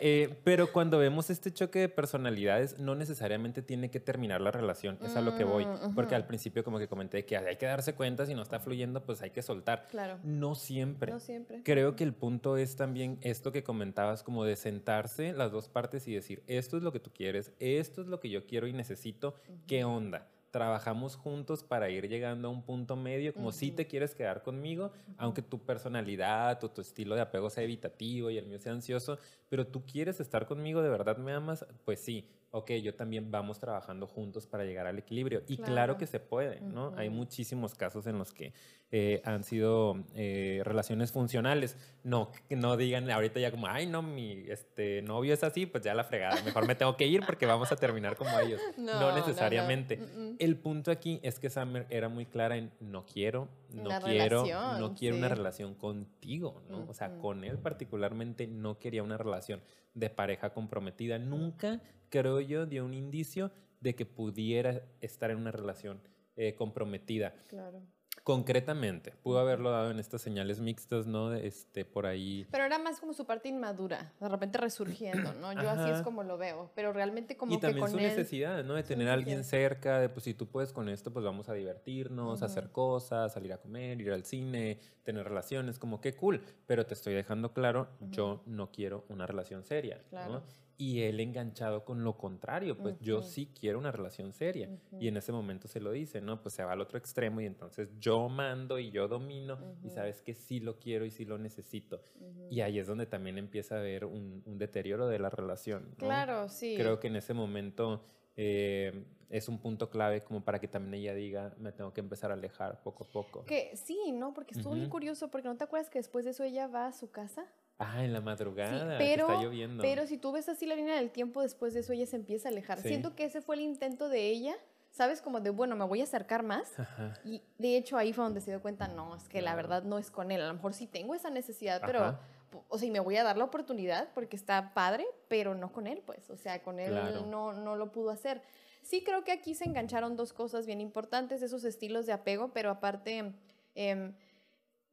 Eh, pero cuando vemos este choque de personalidades, no necesariamente tiene que terminar la relación, es a lo que voy, Mm, porque al principio como que comenté que hay que darse cuenta, si no está fluyendo, pues hay que soltar. Claro. No siempre. No siempre. Creo que el punto es también esto que comentabas, como de sentarse las dos partes y decir, esto es lo que tú quieres, esto es lo que yo quiero y necesito, ¿qué onda? Trabajamos juntos para ir llegando a un punto medio, como si te quieres quedar conmigo, aunque tu personalidad o tu estilo de apego sea evitativo y el mío sea ansioso, pero tú quieres estar conmigo, de verdad me amas, pues sí, ok, yo también vamos trabajando juntos para llegar al equilibrio. Y claro, Claro. que se puede, ¿no? Hay Ujú. muchísimos casos en los que eh, han sido eh, relaciones funcionales. No, no digan ahorita ya como, ay, no, mi este, novio es así, pues ya la fregada. Mejor me tengo que ir porque vamos a terminar como ellos. [laughs] No, No, no, no. necesariamente. Mm, mm. El punto aquí es que Summer era muy clara en no quiero, no Una quiero, relación, no quiero una sí. relación contigo, ¿no? O sea, con él particularmente no quería una relación de pareja comprometida. Nunca, creo yo, dio un indicio de que pudiera estar en una relación eh, comprometida. Claro. Concretamente, pudo haberlo dado en estas señales mixtas, ¿no? Este, por ahí. Pero era más como su parte inmadura, de repente resurgiendo, ¿no? Yo así es Ajá. como lo veo, pero realmente como y que también con su él... necesidad, ¿no? De tener a alguien cerca, de pues si tú puedes con esto, pues vamos a divertirnos, a hacer Ujú. cosas, salir a comer, ir al cine, tener relaciones, como que cool. Pero te estoy dejando claro, yo no quiero una relación seria, Claro. ¿no? Y él enganchado con lo contrario, pues yo Ujú. sí quiero una relación seria. Ujú. Y en ese momento se lo dice, ¿no? Pues se va al otro extremo y entonces yo mando y yo domino y Ujú. sabes que sí lo quiero y sí lo necesito. Y ahí es donde también empieza a haber un, un deterioro de la relación. ¿no? Claro, sí. Creo que en ese momento eh, es un punto clave como para que también ella diga, me tengo que empezar a alejar poco a poco. Que sí, ¿no? Porque estuvo Ujú. curioso, porque ¿no te acuerdas que después de eso ella va a su casa? Ah, en la madrugada, Sí, que pero, está lloviendo. pero si tú ves así la línea del tiempo, después de eso ella se empieza a alejar. Sí. Siento que ese fue el intento de ella, ¿sabes? Como de, bueno, me voy a acercar más. Ajá. Y de hecho ahí fue donde se dio cuenta, no, es que la verdad no es con él. A lo mejor sí tengo esa necesidad, pero, Ajá. o sea, y me voy a dar la oportunidad porque está padre, pero no con él, pues. O sea, con él Claro. no, no lo pudo hacer. Sí creo que aquí se engancharon dos cosas bien importantes, esos estilos de apego, pero aparte, em,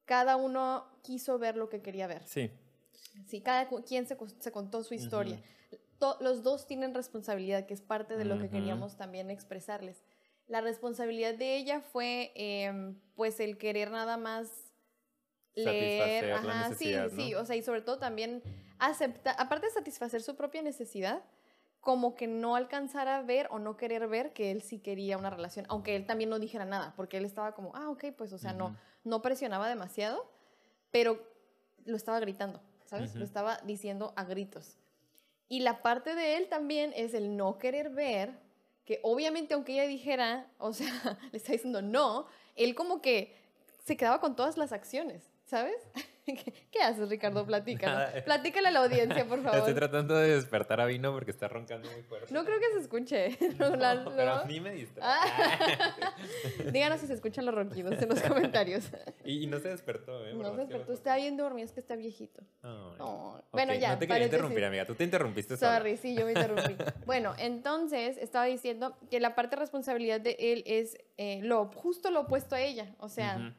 cada uno quiso ver lo que quería ver. Sí, Sí, cada quien se, co- se contó su historia. To- los dos tienen responsabilidad, que es parte de lo que queríamos también expresarles. La responsabilidad de ella fue, em, pues, el querer nada más leer. Satisfacer Ajá, sí, ¿no? sí, o sea, y sobre todo también aceptar, aparte de satisfacer su propia necesidad, como que no alcanzar a ver o no querer ver que él sí quería una relación, aunque él también no dijera nada, porque él estaba como, ah, ok, pues, o sea, no, no presionaba demasiado, pero lo estaba gritando, ¿sabes? Lo estaba diciendo a gritos. Y la parte de él también es el no querer ver, que obviamente aunque ella dijera, o sea, [laughs] le está diciendo no, él como que se quedaba con todas las acciones, ¿sabes? [laughs] ¿Qué, haces, Ricardo? Platícalo. [laughs] Nada. Platícale a la audiencia, por [laughs] favor. estoy tratando de despertar a Vino porque está roncando muy fuerte. No creo que se escuche. No, la- No, pero a mí me distrae. Ah. Díganos si se escuchan los ronquidos en los comentarios. Y, y no se despertó, ¿eh? No se despertó, está bien dormido, es que está viejito. Oh, Ok, Bueno, ya. No te quería interrumpir, amiga. Tú te interrumpiste sola. Sorry, sí, yo me interrumpí. bueno, entonces estaba diciendo que la parte de responsabilidad de él es eh, lo, justo lo opuesto a ella. O sea,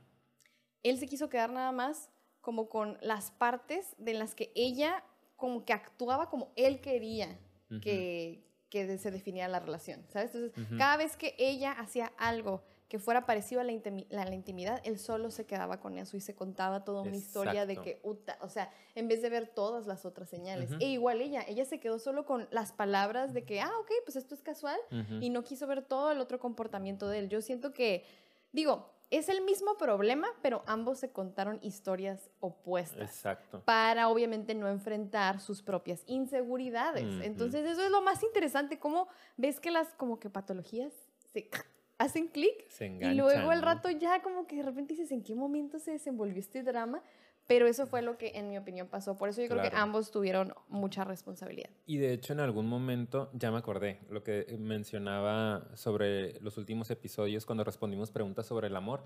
él se quiso quedar nada más como con las partes de las que ella como que actuaba como él quería que, que se definiera la relación, ¿sabes? Entonces, cada vez que ella hacía algo que fuera parecido a la, la- intimidad, él solo se quedaba con eso y se contaba toda una historia de que, uta, o sea, en vez de ver todas las otras señales. E igual ella, ella se quedó solo con las palabras de que, ah, ok, pues esto es casual, y no quiso ver todo el otro comportamiento de él. Yo siento que, digo, es el mismo problema, pero ambos se contaron historias opuestas Exacto. para obviamente no enfrentar sus propias inseguridades. Entonces eso es lo más interesante, cómo ves que las como que patologías se [laughs] hacen clic Se y luego el ¿no? rato ya como que de repente dices en qué momento se desenvolvió este drama, pero eso fue lo que en mi opinión pasó. Por eso yo creo que ambos tuvieron mucha responsabilidad. Y de hecho en algún momento, ya me acordé, lo que mencionaba sobre los últimos episodios cuando respondimos preguntas sobre el amor.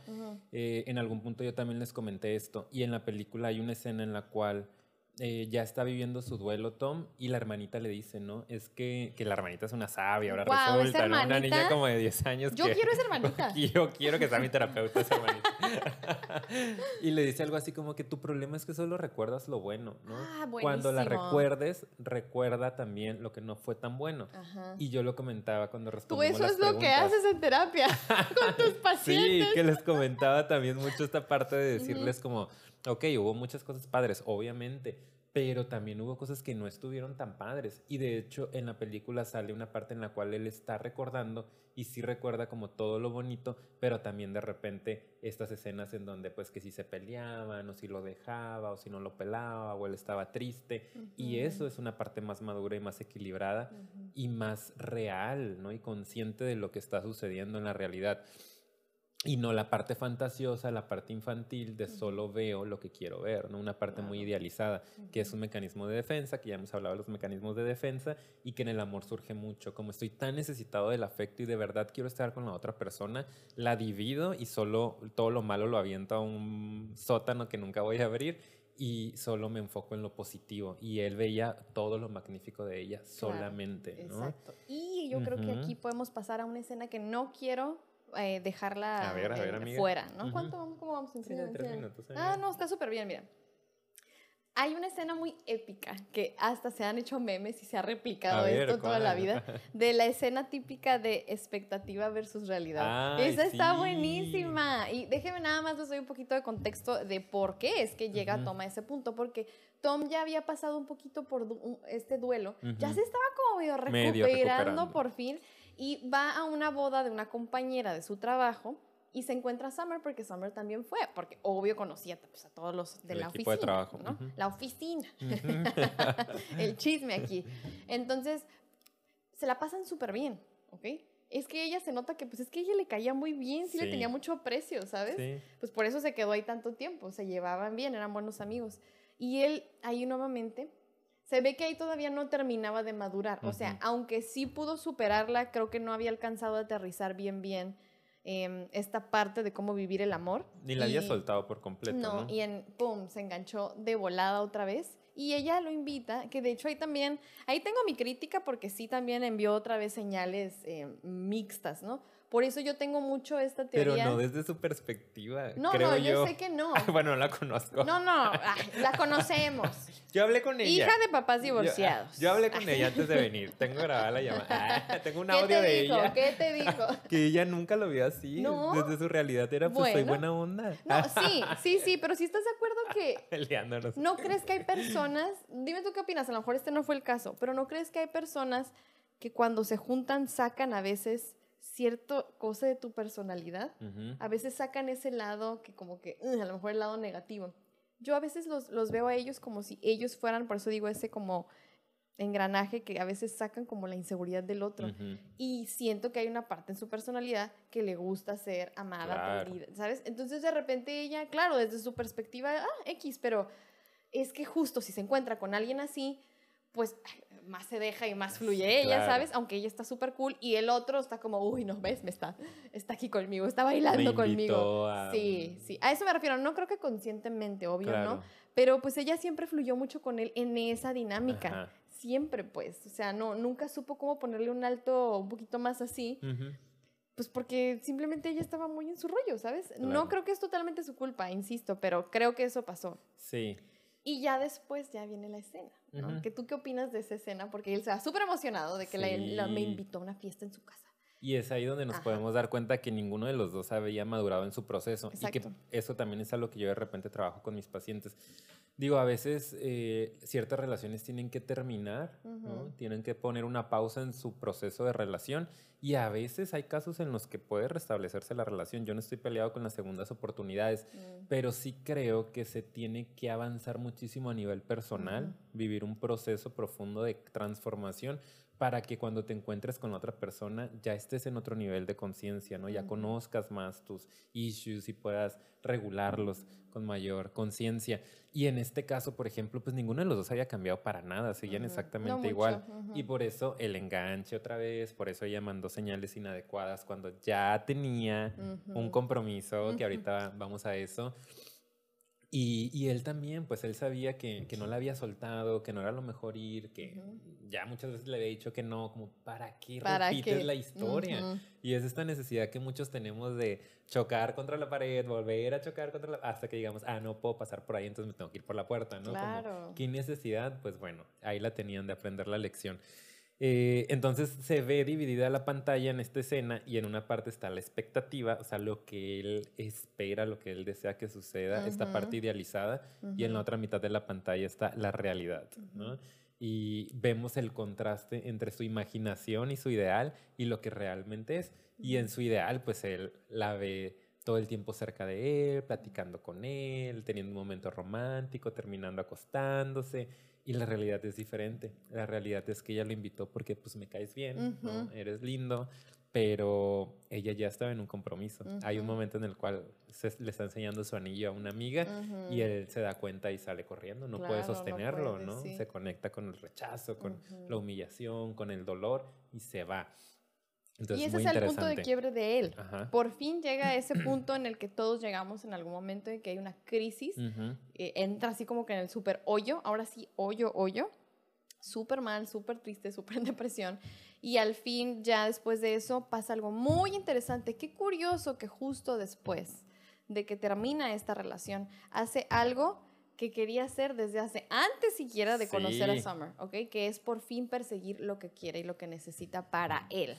Eh, en algún punto yo también les comenté esto. Y en la película hay una escena en la cual eh, ya está viviendo su duelo Tom y la hermanita le dice, ¿no? Es que, que la hermanita es una sabia, ahora esa resulta, ¿no? Una niña como de 10 años. Yo que- quiero esa [laughs] hermanita. [laughs] yo quiero que sea mi terapeuta esa hermanita. [laughs] y le dice algo así como que tu problema es que solo recuerdas lo bueno, ¿no? Ah, Cuando la recuerdes, recuerda también lo que no fue tan bueno. Ajá. Y yo lo comentaba cuando Tú respondimos eso las es lo que preguntas. haces en terapia con tus Sí, pacientes. que les comentaba también mucho esta parte de decirles como, ok, hubo muchas cosas padres, obviamente, pero también hubo cosas que no estuvieron tan padres. Y de hecho en la película sale una parte en la cual él está recordando y sí recuerda como todo lo bonito, pero también de repente estas escenas en donde pues que si se peleaban o si lo dejaba o si no lo pelaba o él estaba triste. Y Ujú. eso es una parte más madura y más equilibrada Ujú. y más real, ¿no? Y consciente de lo que está sucediendo en la realidad. Y no la parte fantasiosa, la parte infantil de solo veo lo que quiero ver, ¿no? Una parte muy Claro. idealizada, que es un mecanismo de defensa, que ya hemos hablado de los mecanismos de defensa, y que en el amor surge mucho. Como estoy tan necesitado del afecto y de verdad quiero estar con la otra persona, la divido y solo todo lo malo lo aviento a un sótano que nunca voy a abrir y solo me enfoco en lo positivo. Y él veía todo lo magnífico de ella solamente, ¿no? Exacto. Y yo creo que Ujú. aquí podemos pasar a una escena que no quiero eh, dejarla A ver, a ver, eh, amiga. fuera, ¿no? Ujú. ¿Cuánto vamos? ¿Cómo vamos? Sí, Enseña, tres minutos, Ah, no, está súper bien, mira. Hay una escena muy épica que hasta se han hecho memes y se ha replicado A ver, esto toda la ¿cuál? vida [laughs] de la escena típica de expectativa versus realidad. Ay, Esa está sí. buenísima. Y déjeme nada más les doy un poquito de contexto de por qué es que llega Ujú. Tom a ese punto. Porque Tom ya había pasado un poquito por du- este duelo. Ya Ujú. se estaba como medio Medio recuperando recuperando. por fin. Y va a una boda de una compañera de su trabajo. Y se encuentra a Summer porque Summer también fue, porque obvio conocía pues, a todos los de El la oficina. de trabajo. La oficina. [laughs] el chisme aquí. [laughs] Entonces, se la pasan súper bien, ¿ok? Es que ella se nota que, pues es que ella le caía muy bien, sí, le tenía mucho aprecio, ¿sabes? Sí. Pues por eso se quedó ahí tanto tiempo, se llevaban bien, eran buenos amigos. Y él ahí nuevamente, se ve que ahí todavía no terminaba de madurar. O sea, aunque sí pudo superarla, creo que no había alcanzado a aterrizar bien, bien em, esta parte de cómo vivir el amor. Ni la había soltado por completo, ¿no? no, y en pum, se enganchó de volada otra vez. Y ella lo invita, que de hecho ahí también, ahí tengo mi crítica porque sí también envió otra vez señales eh, mixtas, ¿no? Por eso yo tengo mucho esta Pero teoría. no desde su perspectiva, no, creo no, yo. yo sé que no. [laughs] bueno, no la conozco. No, no, ay, la conocemos. [laughs] Yo hablé con ella. Hija de papás Yo- divorciados. Yo, hablé con ella antes de [laughs] venir. Tengo grabada la llamada. Ah, tengo un ¿Qué audio te de dijo? ella. ¿Qué te dijo? Que ella nunca lo vio así. No. Desde su realidad era, pues, soy buena onda. No, sí, sí, sí, pero si estás de acuerdo que Peleándonos. ¿No crees que hay personas, dime tú qué opinas, a lo mejor este no fue el caso, pero ¿no crees que hay personas que cuando se juntan sacan a veces cierto cosa de tu personalidad? A veces sacan ese lado que como que, "Ugh", a lo mejor el lado negativo. Yo a veces los, los veo a ellos como si ellos fueran, por eso digo ese como engranaje que a veces sacan como la inseguridad del otro. Y siento que hay una parte en su personalidad que le gusta ser amada, Claro. querida, ¿sabes? Entonces de repente ella, claro, desde su perspectiva, ah, X, pero es que justo si se encuentra con alguien así, pues más se deja y más fluye ella, Claro. ¿sabes? Aunque ella está súper cool y el otro está como, uy, no ves, me está, está aquí conmigo, está bailando conmigo. a Sí, sí, a eso me refiero, no creo que conscientemente, obvio, Claro. ¿no? Pero pues ella siempre fluyó mucho con él en esa dinámica. Ajá. Siempre, pues. O sea, no, nunca supo cómo ponerle un alto un poquito más así. Pues porque simplemente ella estaba muy en su rollo, ¿sabes? No creo que es totalmente su culpa, insisto, pero creo que eso pasó. Sí. Y ya después ya viene la escena, ¿no? ¿Que ¿Tú qué opinas de esa escena? Porque él se va súper emocionado de que la- la- me Sí. invitó a una fiesta en su casa. Y es ahí donde nos Ajá. podemos dar cuenta que ninguno de los dos había madurado en su proceso. Y Exacto. que eso también es algo que yo de repente trabajo con mis pacientes. Digo, a veces eh, ciertas relaciones tienen que terminar. Tienen que poner una pausa en su proceso de relación. Y a veces hay casos en los que puede restablecerse la relación. Yo no estoy peleado con las segundas oportunidades, Mm. pero sí creo que se tiene que avanzar muchísimo a nivel personal, vivir un proceso profundo de transformación para que cuando te encuentres con otra persona ya estés en otro nivel de conciencia, ¿no? Ya conozcas más tus issues y puedas regularlos con mayor conciencia. Y en este caso, por ejemplo, pues ninguno de los dos había cambiado para nada, seguían. No exactamente igual. Y por eso el enganche otra vez, por eso ella mandó señales inadecuadas cuando ya tenía un compromiso, que ahorita vamos a eso. Y, y él también, pues él sabía que, que no la había soltado, que no era lo mejor ir, que ya muchas veces le había dicho que no, como, ¿para qué ¿Para repites qué? la historia? Y es esta necesidad que muchos tenemos de chocar contra la pared, volver a chocar contra la... hasta que digamos, ah, no puedo pasar por ahí, entonces me tengo que ir por la puerta, ¿no? Como, Claro. ¿Qué necesidad? Pues bueno, ahí la tenían de aprender la lección. Eh, entonces se ve dividida la pantalla en esta escena y en una parte está la expectativa, o sea, lo que él espera, lo que él desea que suceda, esta Ujú. parte idealizada, y en la otra mitad de la pantalla está la realidad, ¿no? Y vemos el contraste entre su imaginación y su ideal y lo que realmente es. Y en su ideal, pues él la ve todo el tiempo cerca de él, platicando con él, teniendo un momento romántico, terminando acostándose. Y la realidad es diferente. La realidad es que ella lo invitó porque pues me caes bien, ¿no? Ujú. eres lindo, pero ella ya estaba en un compromiso. Hay un momento en el cual se, le está enseñando su anillo a una amiga y Ujú. él se da cuenta y sale corriendo, no puede Claro, no sostenerlo, puede, ¿no? sí. Se conecta con el rechazo, con la humillación, con el dolor y se va. Entonces, y ese es el punto de quiebre de él. Ajá. Por fin llega a ese [clears throat] punto en el que todos llegamos en algún momento en que hay una crisis. Eh, entra así como que en el súper hoyo, ahora sí, hoyo, hoyo. Súper mal, súper triste, [laughs] súper en depresión. Y al fin, ya después de eso, pasa algo muy interesante. Qué curioso que justo después de que termina esta relación, hace algo que quería hacer desde hace antes siquiera de conocer a. Summer, ¿ok? Que es por fin perseguir lo que quiere y lo que necesita para él.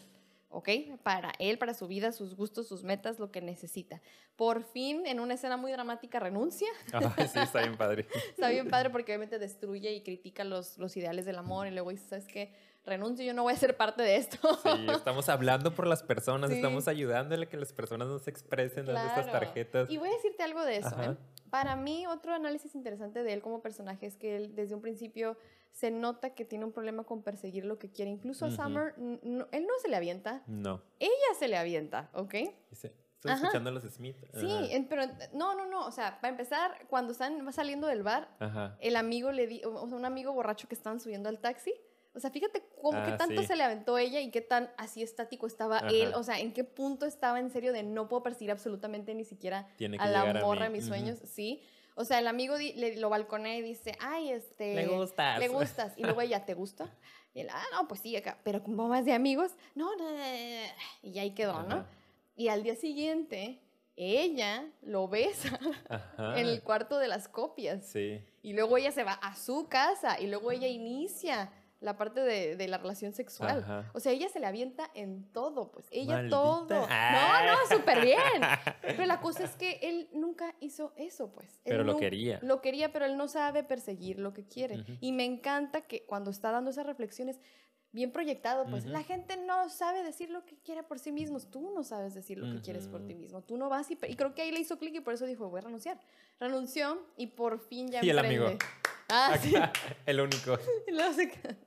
¿Ok? Para él, para su vida, sus gustos, sus metas, lo que necesita. Por fin, en una escena muy dramática, renuncia. [laughs] Sí, está bien padre. [laughs] Está bien padre porque obviamente destruye y critica los, los ideales del amor y luego dice, ¿sabes qué? Renuncio, yo no voy a ser parte de esto. Sí, estamos hablando por las personas, Sí. estamos ayudándole a que las personas nos expresen dando estas Claro. tarjetas. Y voy a decirte algo de eso. ¿eh? Para mí, otro análisis interesante de él como personaje es que él desde un principio se nota que tiene un problema con perseguir lo que quiere. Incluso a. Summer, no- él no se le avienta, No. ella se le avienta, ¿ok? Estoy Ajá. escuchando a los Smith. Sí, Ajá. pero no, no, no. O sea, para empezar, cuando están va saliendo del bar, Ajá. el amigo le di, o sea, un amigo borracho que estaban subiendo al taxi. O sea, fíjate cómo Ah, qué tanto sí. se le aventó ella y qué tan así estático estaba Ajá. él. O sea, en qué punto estaba en serio de no puedo perseguir absolutamente ni siquiera Tiene que a la a morra de mí. mis Ujú. sueños. Sí. O sea, el amigo le, lo balconea y dice, ay, este... Le gustas. Le gustas. Y luego ella, ¿te gusta? Y él, ah, no, pues sí, acá. Pero como más de amigos, no, no, no, no, no". Y ahí quedó, ¿no? Ajá. Y al día siguiente, ella lo besa Ajá. en el cuarto de las copias. Sí. Y luego ella se va a su casa y luego ella inicia la parte de, de la relación sexual. Ajá. O sea, ella se le avienta en todo, pues. Ella Maldita. todo. Ah. No, no, súper bien. [laughs] Pero la cosa es que él nunca hizo eso, pues. Él Pero lo quería. Lo quería, pero él no sabe perseguir lo que quiere. Y me encanta que cuando está dando esas reflexiones, bien proyectado, pues la gente no sabe decir lo que quiere por sí mismos. Tú no sabes decir lo que quieres por ti mismo. Tú no vas y, y creo que ahí le hizo clic y por eso dijo, voy a renunciar. Renunció y por fin ya Y el emprende. amigo. Ah, sí. Acá, [laughs] el único. [laughs]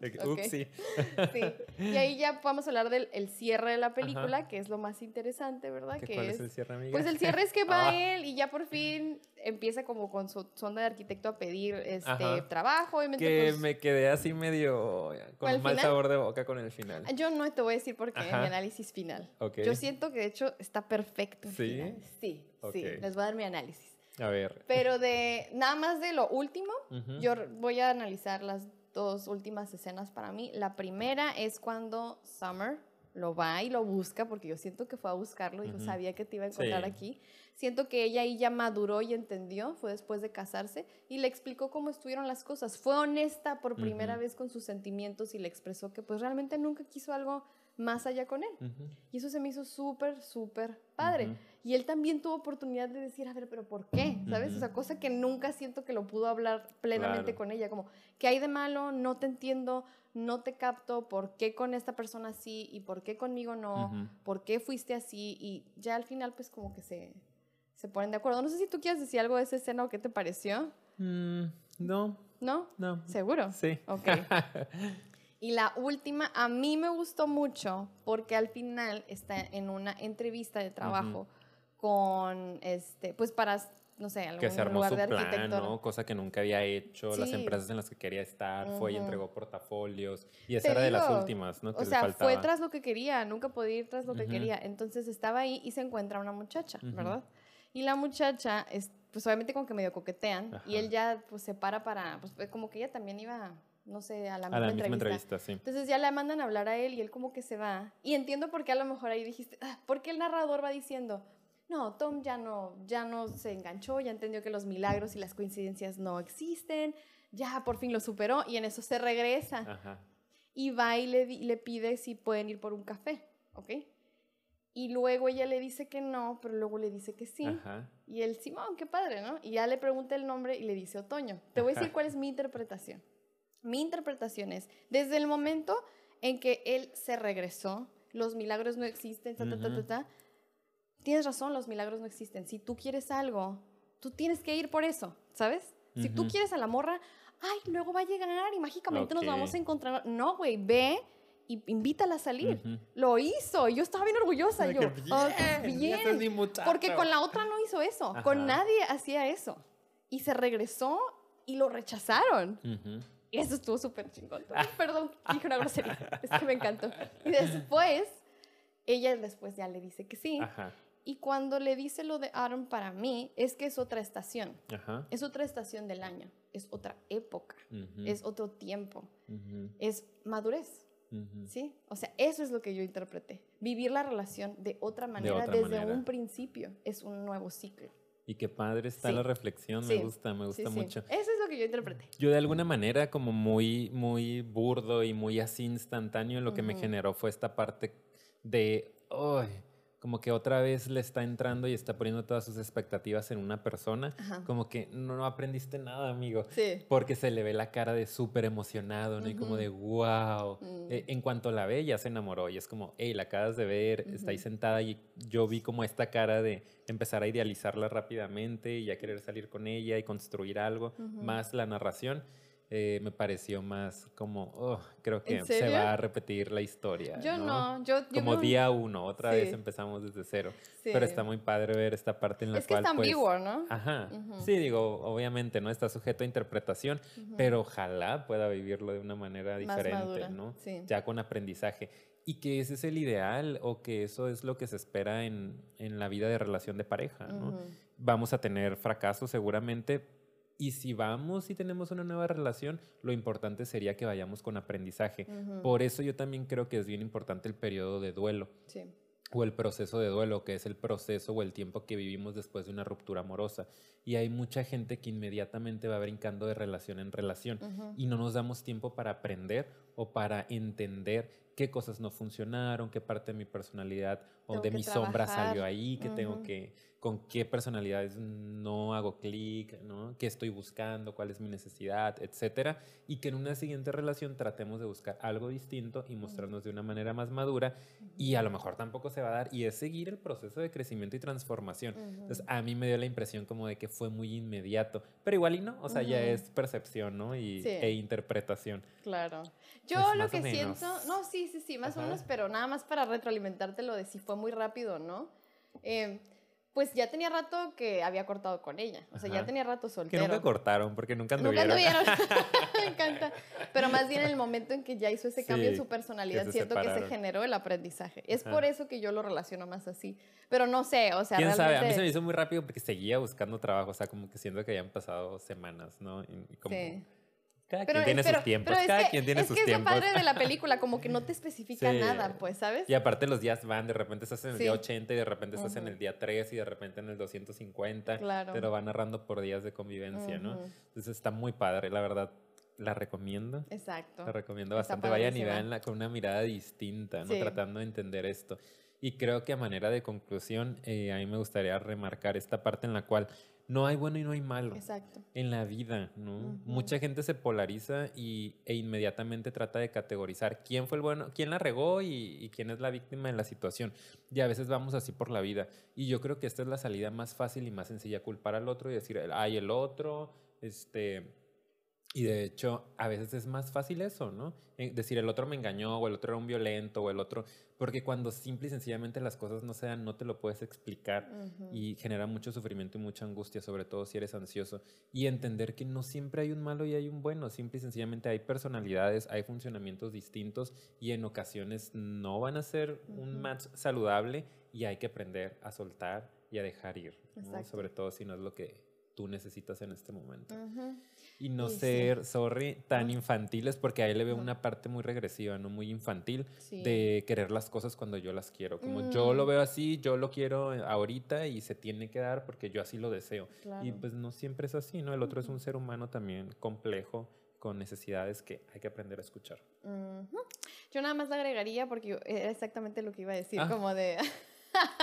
Y Ok. Upsi. [laughs] Sí. Y ahí ya vamos a hablar del el cierre de la película, que es lo más interesante, ¿verdad? ¿Qué- Que ¿Cuál es, es el cierre, amiga? pues el cierre es que va Ah. él y ya por fin empieza como con su sonda de arquitecto a pedir este Ajá. trabajo, obviamente Que pues, me quedé así medio con ¿Con un el mal final? sabor de boca con el final. yo no te voy a decir por qué Ajá. mi análisis final. Yo siento que de hecho está perfecto. el ¿Sí? final. Sí, sí, Ok. les voy a dar mi análisis. A ver. Pero de nada más de lo último, yo voy a analizar las dos últimas escenas para mí. La primera es cuando Summer lo va y lo busca, porque yo siento que fue a buscarlo, dijo, Ujú. sabía que te iba a encontrar Sí. aquí. Siento que ella ahí ya maduró y entendió, fue después de casarse, y le explicó cómo estuvieron las cosas. Fue honesta por primera vez con sus sentimientos y le expresó que pues realmente nunca quiso algo más allá con él. Y eso se me hizo súper, súper padre. Y él también tuvo oportunidad de decir, a ver, pero ¿por qué? ¿Sabes? Ujú. O sea, cosa que nunca siento que lo pudo hablar plenamente Claro. con ella. Como, ¿qué hay de malo? No te entiendo, no te capto. ¿Por qué con esta persona sí? ¿Y por qué conmigo no? ¿Por qué fuiste así? Y ya al final, pues como que se, se ponen de acuerdo. No sé si tú quieres decir algo de esa escena o qué te pareció. Mm, no, ¿No? no. ¿Seguro? Sí. Ok. [laughs] Y la última, a mí me gustó mucho porque al final está en una entrevista de trabajo con, este, pues para, no sé, algún que se armó lugar su de plan. ¿no? Cosa que nunca había hecho, las empresas en las que quería estar, fue y entregó portafolios. Y esa Te era de las últimas, ¿no? Que O sea, faltaba. fue tras lo que quería, nunca podía ir tras lo que quería. Entonces estaba ahí y se encuentra una muchacha. ¿verdad? Y la muchacha, es, pues obviamente como que medio coquetean y él ya pues se para para, pues como que ella también iba, no sé, a la A misma, la misma entrevista. entrevista, sí. Entonces ya le mandan a hablar a él y él como que se va. Y entiendo por qué a lo mejor ahí dijiste, ah, porque el narrador va diciendo, no, Tom ya no, ya no se enganchó, ya entendió que los milagros y las coincidencias no existen, ya por fin lo superó y en eso se regresa Ajá. y va y le, pide si pueden ir por un café, ¿ok? Y luego ella le dice que no, pero luego le dice que sí. Ajá. Y él, Simón, qué padre, ¿no? Y ya le pregunta el nombre y le dice Otoño. Te voy a decir Ajá. cuál es mi interpretación. Mi interpretación es, desde el momento en que él se regresó, los milagros no existen, ta, ta, ta, tienes razón, los milagros no existen. Si tú quieres algo, tú tienes que ir por eso, ¿sabes? Si tú quieres a la morra, ay, luego va a llegar y mágicamente nos vamos a encontrar. No, güey, ve y invítala a salir. Lo hizo y yo estaba bien orgullosa. Yo, "Oh, bien, bien. ese es mi muchacho". Porque con la otra no hizo eso. Con nadie hacía eso. Y se regresó y lo rechazaron. Ujú. Y eso estuvo súper chingón. Ay, Perdón, [laughs] dije una grosería. Es que me encantó. Y después, ella después ya le dice que sí. Ajá. Y cuando le dice lo de Adam para mí, es que es otra estación. Ajá. Es otra estación del año. Es otra época. Es otro tiempo. Es madurez. ¿Sí? O sea, eso es lo que yo interpreté. Vivir la relación de otra manera otra desde manera. un principio. Es un nuevo ciclo. Y qué padre está Sí. la reflexión, Sí. me gusta, me gusta Sí, mucho. Eso es lo que yo interpreté. Yo de alguna manera como muy, muy burdo y muy así instantáneo, lo que me generó fue esta parte de, "Ay", como que otra vez le está entrando y está poniendo todas sus expectativas en una persona, Ajá. como que no, no aprendiste nada, amigo. Sí. Porque se le ve la cara de súper emocionado, ¿no? Y como de, wow. Mm. Eh, en cuanto la ve, ya se enamoró. Y es como, hey, la acabas de ver, está ahí sentada. Y yo vi como esta cara de empezar a idealizarla rápidamente y ya querer salir con ella y construir algo, más la narración. Eh, me pareció más como, oh, creo que ¿En se va a repetir la historia. Yo no, yo, yo Como veo- día uno, otra vez empezamos desde cero. Sí. Pero está muy padre ver esta parte en la Es que cual. está pues, ambiguo, ¿no? Ajá. Ujú. Sí, digo, obviamente, ¿no? Está sujeto a interpretación, pero ojalá pueda vivirlo de una manera diferente, ¿no? sí. Ya con aprendizaje. Y que ese es el ideal o que eso es lo que se espera en, en la vida de relación de pareja, ¿no? Vamos a tener fracasos seguramente. Y si vamos y tenemos una nueva relación, lo importante sería que vayamos con aprendizaje. Ujú. Por eso yo también creo que es bien importante el periodo de duelo Sí. o el proceso de duelo, que es el proceso o el tiempo que vivimos después de una ruptura amorosa. Y hay mucha gente que inmediatamente va brincando de relación en relación Ujú. y no nos damos tiempo para aprender o para entender qué cosas no funcionaron, qué parte de mi personalidad o Tengo de mi sombra trabajar. salió ahí, que tengo Ujú. que, con qué personalidades no hago clic, ¿no? qué estoy buscando, cuál es mi necesidad, etcétera, y que en una siguiente relación tratemos de buscar algo distinto y mostrarnos de una manera más madura y a lo mejor tampoco se va a dar y es seguir el proceso de crecimiento y transformación. Entonces a mí me dio la impresión como de que fue muy inmediato, pero igual y no, o sea, ya es percepción, ¿no? Y, Sí. e interpretación. Claro. Yo Pues, lo o que siento, no, sí, sí, sí, más o Ajá. menos, pero nada más para retroalimentarte lo de si fue muy rápido o no. Eh, pues ya tenía rato que había cortado con ella. O sea, ya Ajá. tenía rato Que soltero. nunca cortaron porque nunca Nunca anduvieron. anduvieron. [laughs] [laughs] Me encanta. Pero más bien en el momento en que ya hizo ese cambio en Sí, su personalidad, que siento que se separaron. generó el aprendizaje. Es Ajá. por eso que yo lo relaciono más así. Pero no sé, o sea, ¿Quién sabe? A mí realmente- se me hizo muy rápido porque seguía buscando trabajo, o sea, como que siento que habían pasado semanas, ¿no? Y como, Sí. Cada Pero, quien tiene pero- sus tiempos, es cada que, quien tiene es sus que tiempos. es lo padre de la [laughs] película, como que no te especifica Sí. nada, pues, ¿sabes? Y aparte los días van, de repente estás en el Sí. día 80 y de repente estás en Ujú. el día 3 y de repente en el 250. Claro. Te lo van narrando por días de convivencia, ¿no? Ujú. Entonces está muy padre, la verdad. La recomiendo. Exacto. La recomiendo bastante. Vayan y veanla con una mirada distinta, ¿no? Sí. Tratando de entender esto. Y creo que a manera de conclusión, eh, a mí me gustaría remarcar esta parte en la cual no hay bueno y no hay malo Exacto. en la vida, ¿no? Mucha gente se polariza y, e inmediatamente trata de categorizar quién fue el bueno, quién la regó y, y quién es la víctima de la situación. Y a veces vamos así por la vida. Y yo creo que esta es la salida más fácil y más sencilla, culpar al otro y decir, ay, el otro, este... Y de hecho, a veces es más fácil eso, ¿no? Eh, Decir el otro me engañó o el otro era un violento o el otro... Porque cuando simple y sencillamente las cosas no se dan, no te lo puedes explicar y genera mucho sufrimiento y mucha angustia, sobre todo si eres ansioso. Y entender que no siempre hay un malo y hay un bueno, simple y sencillamente hay personalidades, hay funcionamientos distintos y en ocasiones no van a ser un match saludable y hay que aprender a soltar y a dejar ir, sobre todo si no es lo que tú necesitas en este momento. Ujú. Y no Y sí. ser, sorry, tan infantiles, porque ahí le veo una parte muy regresiva, no muy infantil, Sí. de querer las cosas cuando yo las quiero. Como yo lo Mm. veo así, yo lo quiero ahorita y se tiene que dar porque yo así lo deseo. Y Claro. pues no siempre es así, ¿no? El otro es un ser humano también complejo, con necesidades que hay que aprender a escuchar. Ujú. Yo nada más le agregaría porque era exactamente lo que iba a decir, Ah. como de...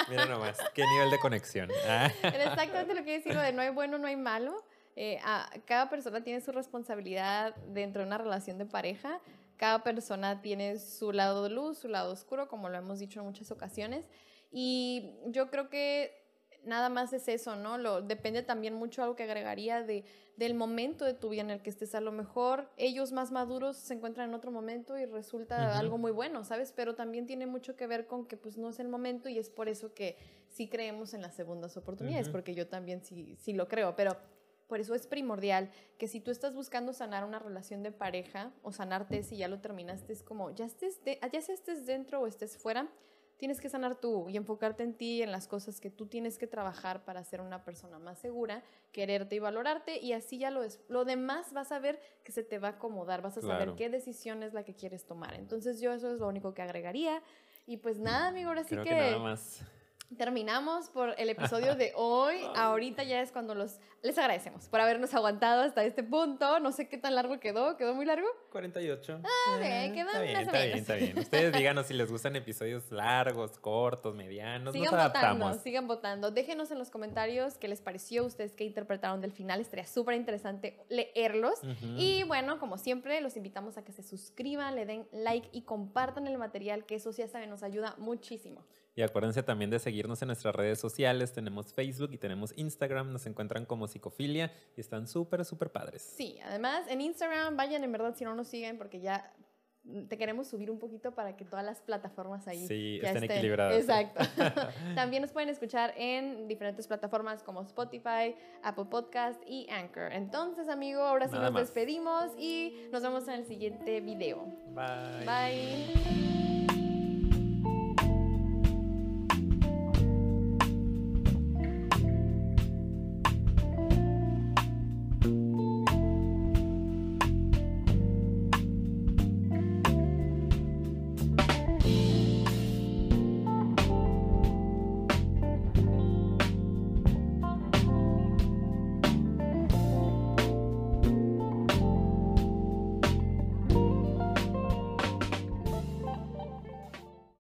Mira nomás, qué nivel de conexión. Ah. [laughs] Era exactamente lo que iba a decir, lo de no hay bueno, no hay malo. Eh, a- cada persona tiene su responsabilidad dentro de una relación de pareja. Cada persona tiene su lado de luz, su lado oscuro, como lo hemos dicho en muchas ocasiones. Y yo creo que nada más es eso, ¿no? Lo, depende también mucho algo que agregaría de, del momento de tu vida en el que estés. A lo mejor ellos más maduros se encuentran en otro momento y resulta algo muy bueno, ¿sabes? Pero también tiene mucho que ver con que pues no es el momento y es por eso que sí creemos en las segundas oportunidades, porque yo también sí, sí lo creo, pero por eso es primordial que si tú estás buscando sanar una relación de pareja o sanarte si ya lo terminaste, es como ya estés, de- ya sea estés dentro o estés fuera, tienes que sanar tú y enfocarte en ti, en las cosas que tú tienes que trabajar para ser una persona más segura, quererte y valorarte y así ya lo es. Lo demás vas a ver que se te va a acomodar, vas a saber qué decisión es la que quieres tomar. Entonces yo eso es lo único que agregaría. Y pues nada, amigo, ahora sí Creo que, que nada más. Terminamos por el episodio de [laughs] hoy. Ahorita ya es cuando los les agradecemos por habernos aguantado hasta este punto. No sé qué tan largo quedó, ¿quedó muy largo? 48. Ah, bien, quedan está bien, más está bien, está bien. Ustedes [laughs] díganos si les gustan episodios largos, cortos, medianos. Sigan nos adaptamos. votando, sigan votando. Déjenos en los comentarios qué les pareció, ustedes qué interpretaron del final. Estaría súper interesante leerlos. Y bueno, como siempre, los invitamos a que se suscriban, le den like y compartan el material, que eso ya saben, nos ayuda muchísimo. Y acuérdense también de seguirnos en nuestras redes sociales. Tenemos Facebook y tenemos Instagram. Nos encuentran como Psicofilia y están súper, súper padres. Sí, además en Instagram, vayan en verdad si no nos siguen porque ya te queremos subir un poquito para que todas las plataformas ahí Sí, ya estén estén. equilibradas. Exacto. [laughs] [laughs] También nos pueden escuchar en diferentes plataformas como Spotify, Apple Podcast y Anchor. Entonces, amigo, ahora sí Nada nos más. despedimos y nos vemos en el siguiente video. Bye. Bye.